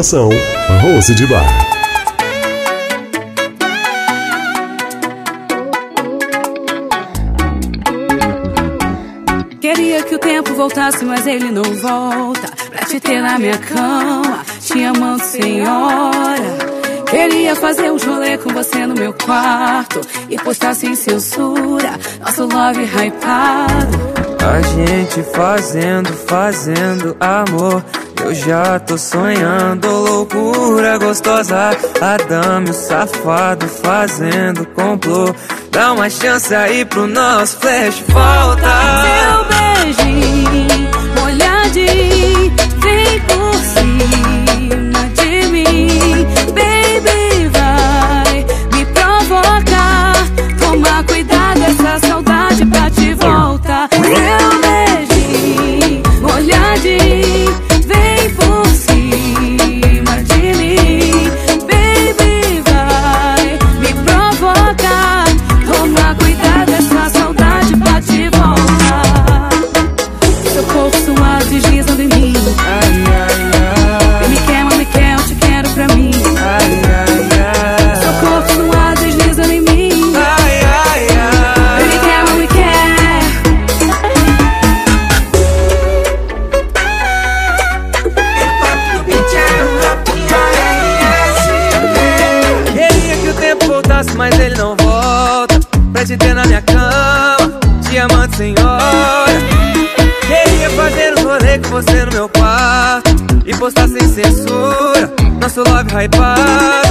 Apresentação: Rose de Bar. Queria que o tempo voltasse, mas ele não volta. Pra te ter na minha cama, te amando, senhora. Queria fazer um rolê com você no meu quarto e postar sem censura nosso love hypado. A gente fazendo, fazendo amor. Eu já tô sonhando loucura gostosa. Adame o safado fazendo complô. Dá uma chance aí pro nosso flash volta. Meu beijinho. Nosso love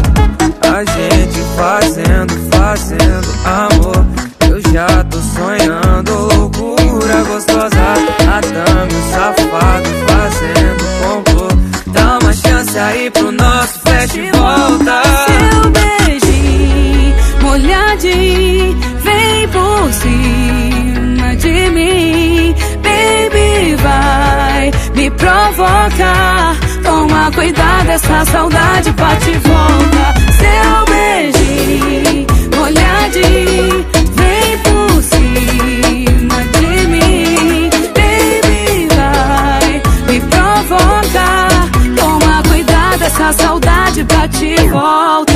essa saudade bate e volta. Seu beijinho molhadinho vem por cima de mim. Baby, vai me provocar. Toma cuidado, essa saudade bate e volta.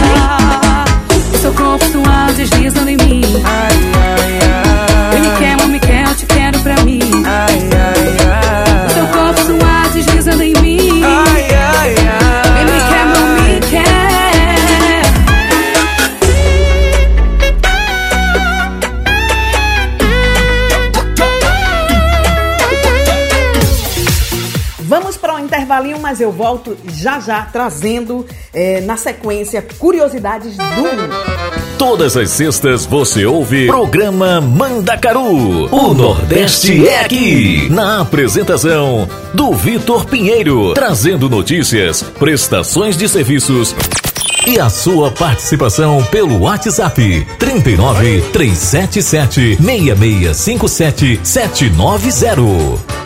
Volto já já trazendo eh, na sequência curiosidades do mundo. Todas as sextas você ouve Programa Mandacaru. O Nordeste é aqui. Na apresentação do Vitor Pinheiro, trazendo notícias, prestações de serviços e a sua participação pelo WhatsApp 39 377 6657 790.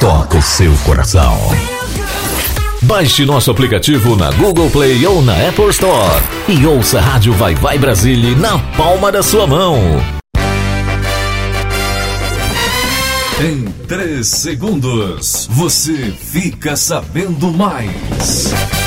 toca o seu coração. Baixe nosso aplicativo na Google Play ou na Apple Store e ouça a Rádio Vai Vai Brasília na palma da sua mão. Em 3 segundos, você fica sabendo mais.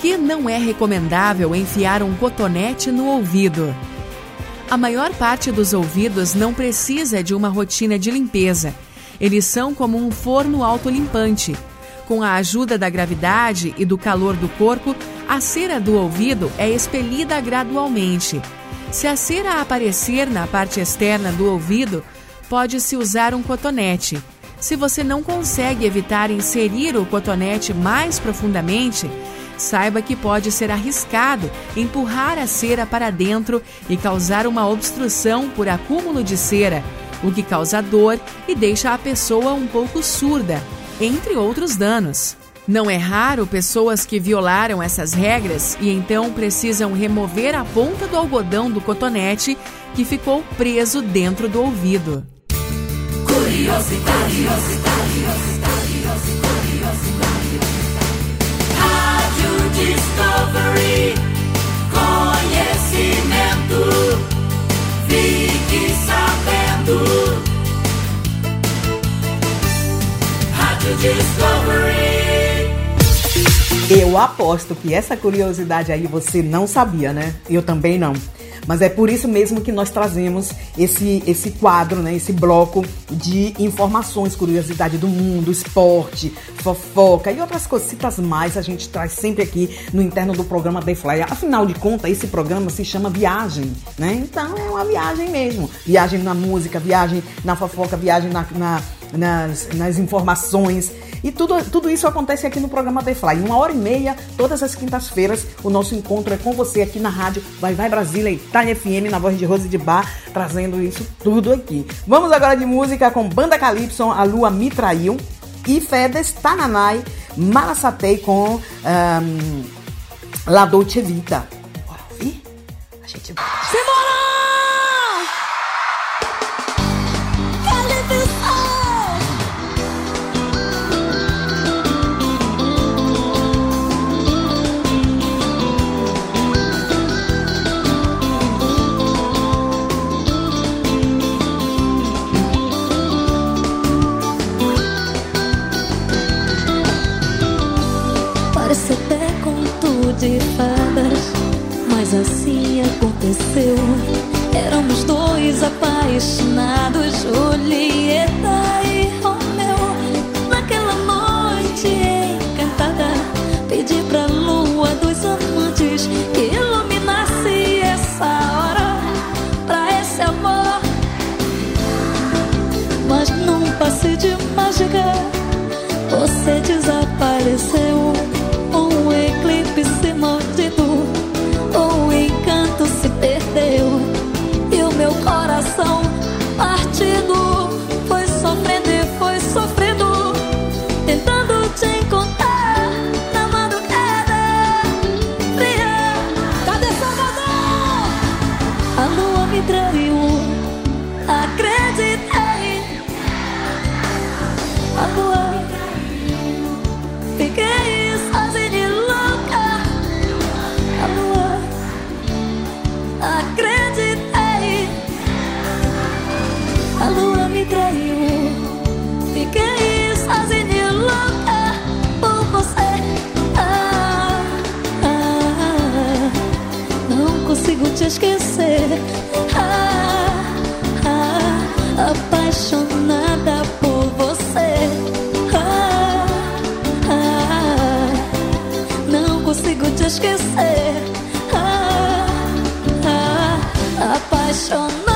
Que não é recomendável enfiar um cotonete no ouvido? A maior parte dos ouvidos não precisa de uma rotina de limpeza. Eles são como um forno autolimpante. Com a ajuda da gravidade e do calor do corpo, a cera do ouvido é expelida gradualmente. Se a cera aparecer na parte externa do ouvido, pode-se usar um cotonete. Se você não consegue evitar inserir o cotonete mais profundamente, saiba que pode ser arriscado empurrar a cera para dentro e causar uma obstrução por acúmulo de cera, o que causa dor e deixa a pessoa um pouco surda, entre outros danos. Não é raro pessoas que violaram essas regras e então precisam remover a ponta do algodão do cotonete que ficou preso dentro do ouvido. Curiosidade, Rádio fique sabendo. Rádio Discovery. Eu aposto que essa curiosidade aí você não sabia, né? Eu também não. Mas é por isso mesmo que nós trazemos esse, esse quadro, né? Esse bloco de informações, curiosidade do mundo, esporte, fofoca e outras cositas mais a gente traz sempre aqui no interno do programa The Fly. Afinal de contas, esse programa se chama Viagem, né? Então é uma viagem mesmo. Viagem na música, viagem na fofoca, viagem na, na nas, nas informações. E tudo, tudo isso acontece aqui no programa The Fly. Uma hora e meia, todas as quintas-feiras, o nosso encontro é com você aqui na rádio Vai Vai Brasília, Itália FM, na voz de Rose de Bar, trazendo isso tudo aqui. Vamos agora de música com Banda Calypso, A Lua Me Traiu, e Fedes Tananai, Malasatei com um, La Dolce Vita. Bora ouvir? A gente vai. De fadas, mas assim aconteceu. Éramos dois apaixonados, Julieta e Romeu. Naquela noite encantada, pedi pra lua dos amantes que iluminasse essa hora pra esse amor. Mas num passe de mágica, você desapareceu. 什么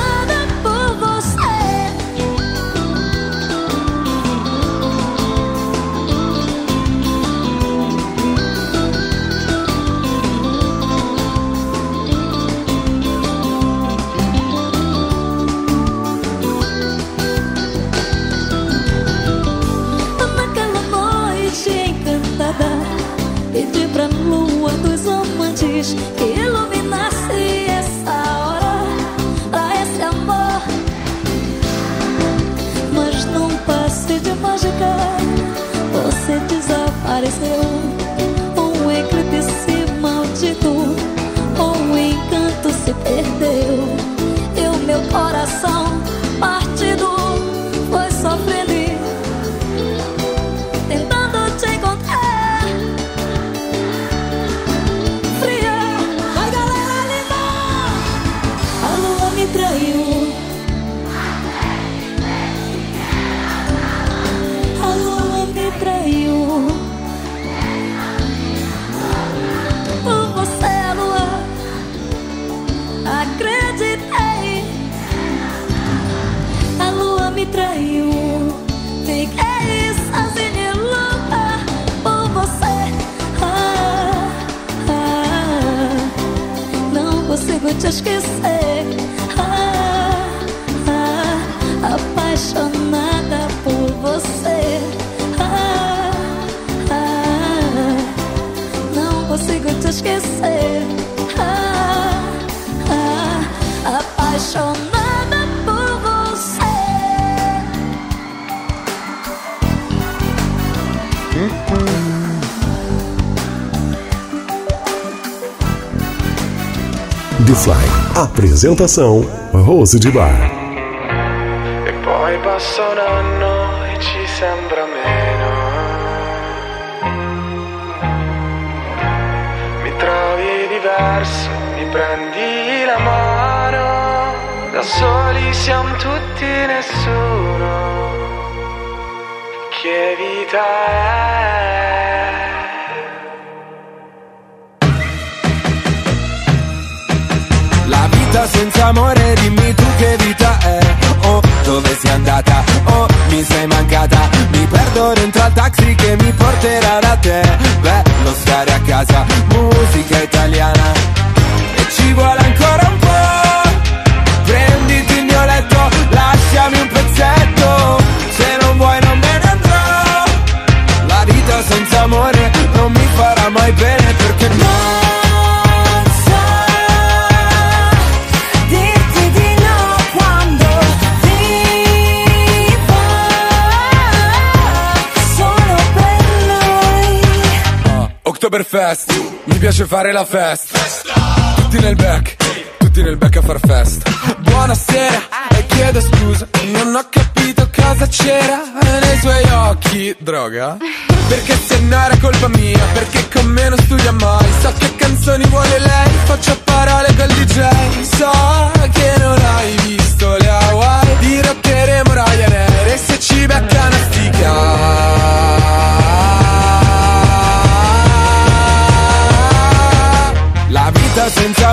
Apresentação: Rose de Bar. E poi passa un anno e ci sembra meno. Mi trovi diverso, mi prendi la mano. Da soli siamo tutti nessuno. Che vita è? Vita senza amore, dimmi tu che vita è. Oh, dove sei andata? Oh, mi sei mancata. Mi perdo dentro al taxi che mi porterà da te. Bello stare a casa, musica italiana. E ci vuole ancora un po'. Prenditi il mio letto, lasciami un pezzetto. Se non vuoi non me ne andrò. La vita senza amore non mi farà mai bene Oktoberfest, mi piace fare la festa. Tutti nel back, tutti nel back a far festa. Buonasera, e chiedo scusa, non ho capito cosa c'era nei suoi occhi. Droga? Perché se no era colpa mia, perché con me non studia mai. So che canzoni vuole lei, faccio parole col DJ. So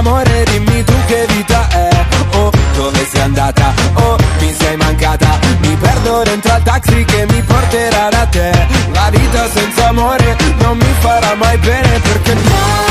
amore, dimmi tu che vita è. Oh, dove sei andata? Oh, mi sei mancata. Mi perdo dentro al taxi che mi porterà da te. La vita senza amore non mi farà mai bene perché non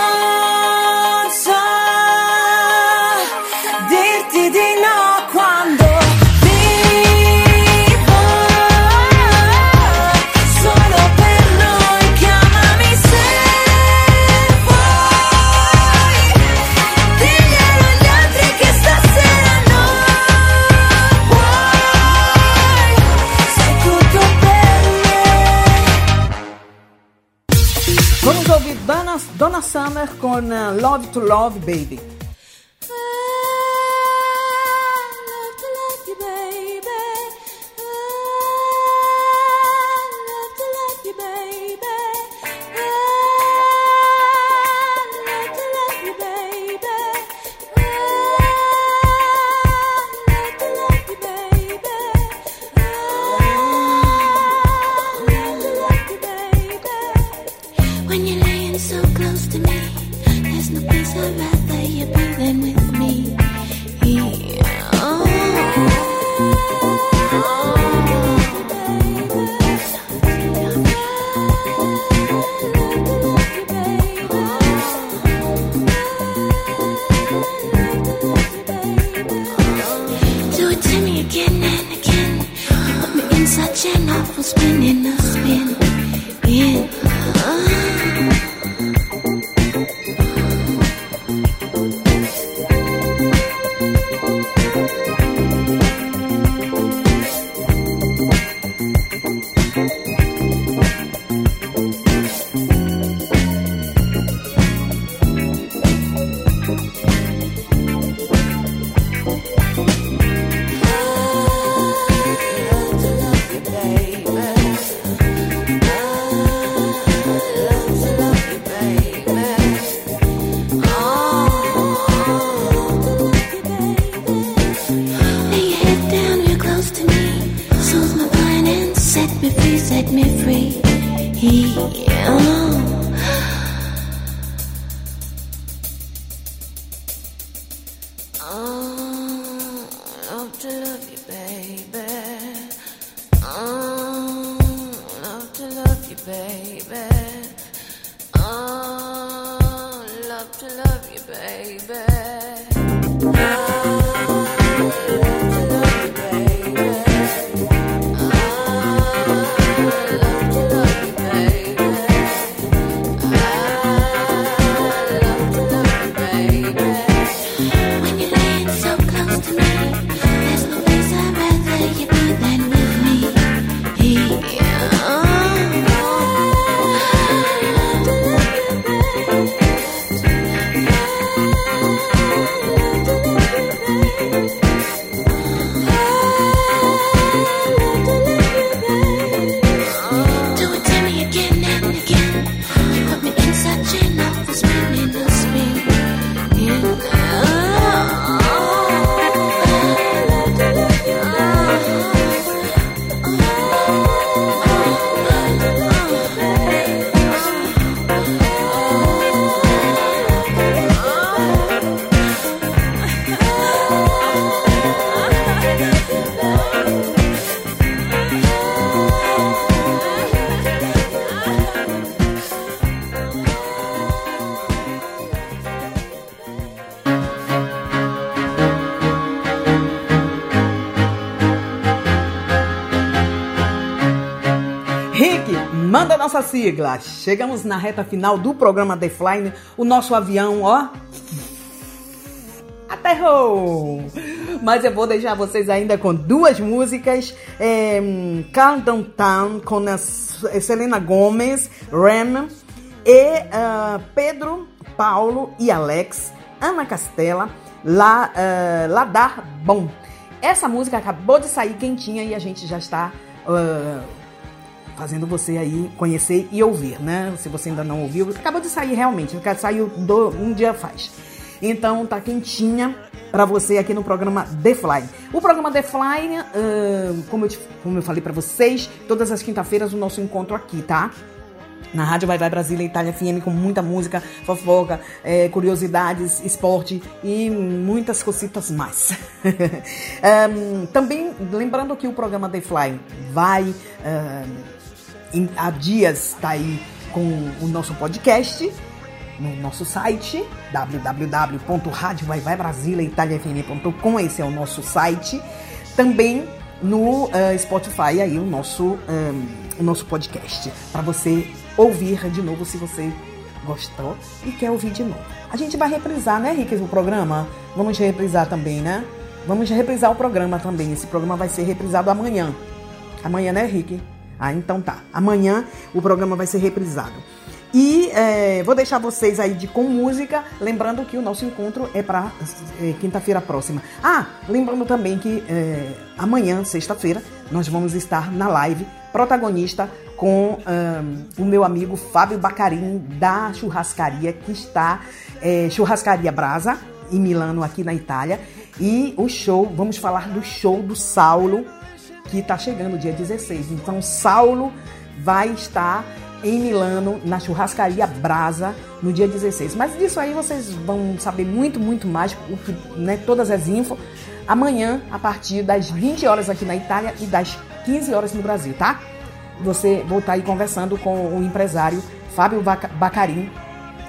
Donna, Summer com uh, Love to Love Baby. Nossa sigla. Chegamos na reta final do programa The Flying. O nosso avião, ó. Aterrou! Mas eu vou deixar vocês ainda com duas músicas. É, Countdown Town com a Selena Gomes, Ram. E ah, Pedro, Paulo e Alex, Ana Castela, La, ah, Ladar Bom. Essa música acabou de sair quentinha e a gente já está ah, fazendo você aí conhecer e ouvir, né? Se você ainda não ouviu, acabou de sair realmente, saiu do, um dia faz. Então tá quentinha para você aqui no programa The Fly. O programa The Fly, ah, como, eu, te- como eu falei para vocês, todas as quinta-feiras o nosso encontro aqui, tá? Na Rádio Vai Vai Brasília Itália FM com muita música, fofoca, eh, curiosidades, esporte e muitas cositas mais. Ahn, também lembrando que o programa The Fly vai há dias tá aí com o nosso podcast no nosso site www.radiovaivaibrasileitaliafm.com esse é o nosso site também no eh, Spotify aí o nosso ahn, o nosso podcast para você ouvir de novo se você gostou e quer ouvir de novo. A gente vai reprisar, né, Rick, o programa? Vamos reprisar também, né? Vamos reprisar o programa também. Esse programa vai ser reprisado amanhã. Amanhã, né, Rick? Ah, então tá. Amanhã o programa vai ser reprisado. E é, vou deixar vocês aí de com música, lembrando que o nosso encontro é para quinta-feira próxima. Ah, lembrando também que é, amanhã, sexta-feira, nós vamos estar na live protagonista com ahn, o meu amigo Fábio Bacarin da churrascaria que está é, churrascaria Brasa em Milano aqui na Itália e o show vamos falar do show do Saulo que está chegando dia 16. Então, Saulo vai estar em Milano, na churrascaria Brasa, no dia 16. Mas disso aí vocês vão saber muito, muito mais, né, todas as infos, amanhã, a partir das 20 horas aqui na Itália e das 15 horas no Brasil, tá? Você vou estar aí conversando com o empresário Fábio Baca- Bacarin,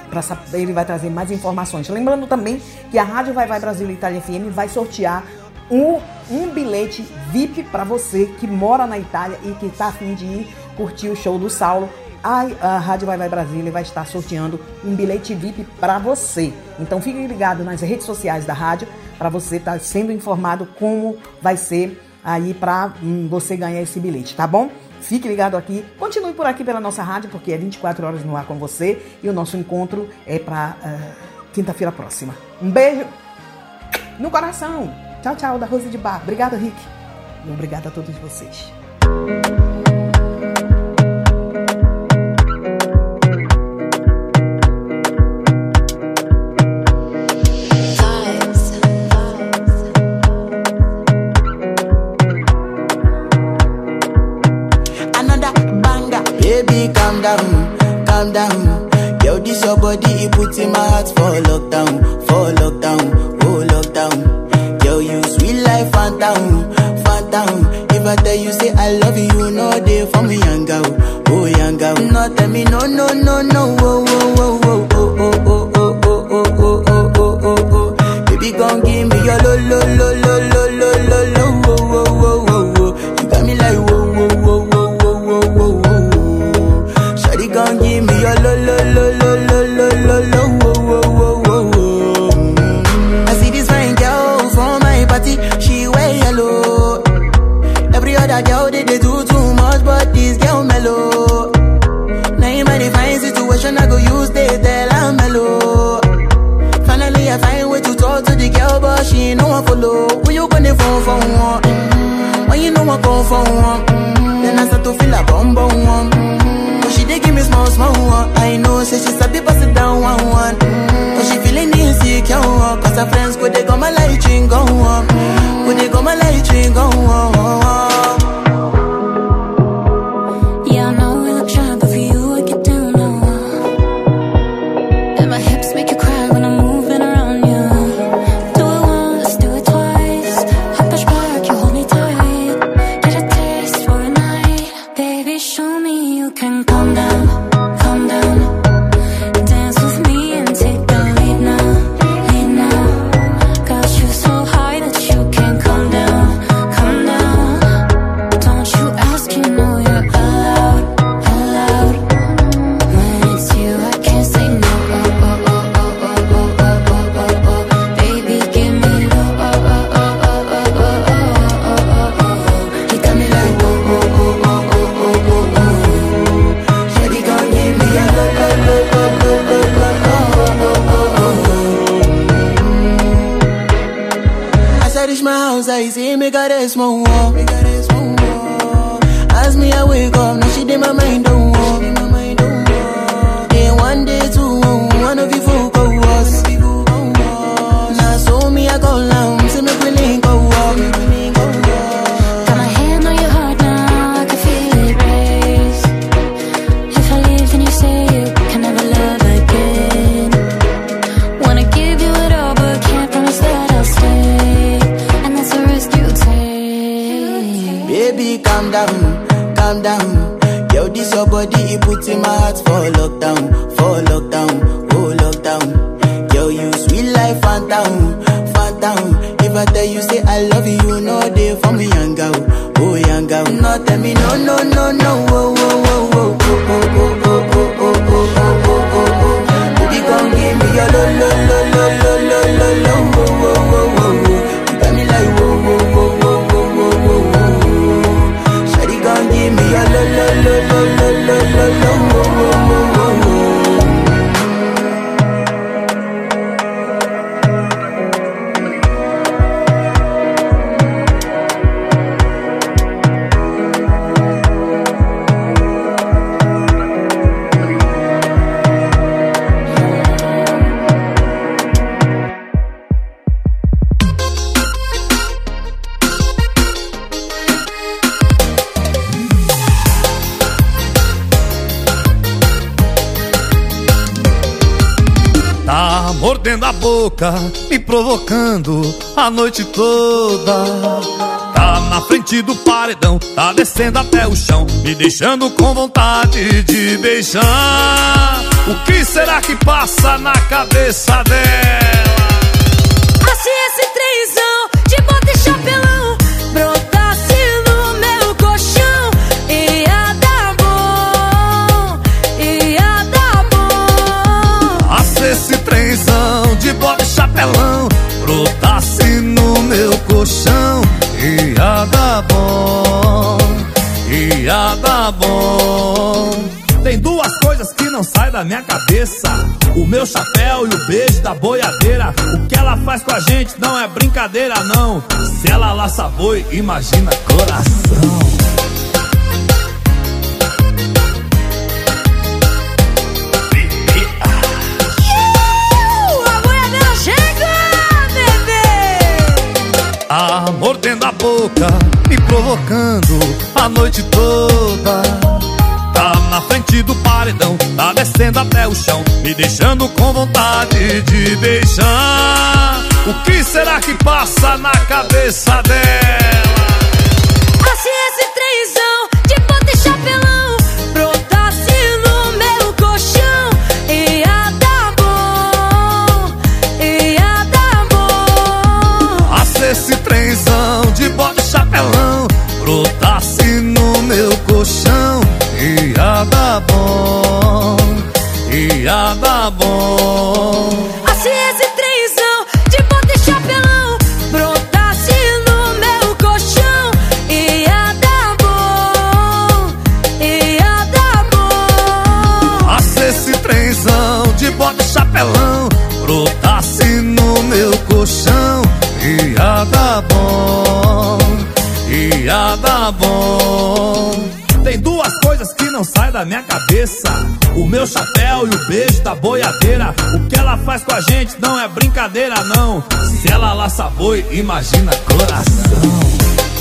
para saber, ele vai trazer mais informações. Lembrando também que a Rádio Vai Vai Brasil Itália FM vai sortear um, um bilhete VIP para você que mora na Itália e que está afim de ir curtir o show do Saulo. A, Rádio Vai Vai Brasília vai estar sorteando um bilhete VIP para você. Então fique ligado nas redes sociais da rádio para você estar sendo informado como vai ser aí para você ganhar esse bilhete, tá bom? Fique ligado aqui, continue por aqui pela nossa rádio, porque é 24 horas no ar com você e o nosso encontro é para quinta-feira próxima. Um beijo no coração. Tchau, tchau, da Rose de Bar. Obrigada, Rick. E obrigada a todos vocês. mordendo a boca, me provocando a noite toda. Tá na frente do paredão, tá descendo até o chão, me deixando com vontade de beijar. O que será que passa na cabeça dela? bom. Tem duas coisas que não saem da minha cabeça: o meu chapéu e o beijo da boiadeira. O que ela faz com a gente não é brincadeira, não. Se ela laça boi, imagina coração. Ah, mordendo a boca, me provocando a noite toda Tá na frente do paredão, tá descendo até o chão Me deixando com vontade de beijar O que será que passa na cabeça dela? ya babo não sai da minha cabeça. O meu chapéu e o beijo da boiadeira. O que ela faz com a gente não é brincadeira, não. Se ela laça boi, imagina coração.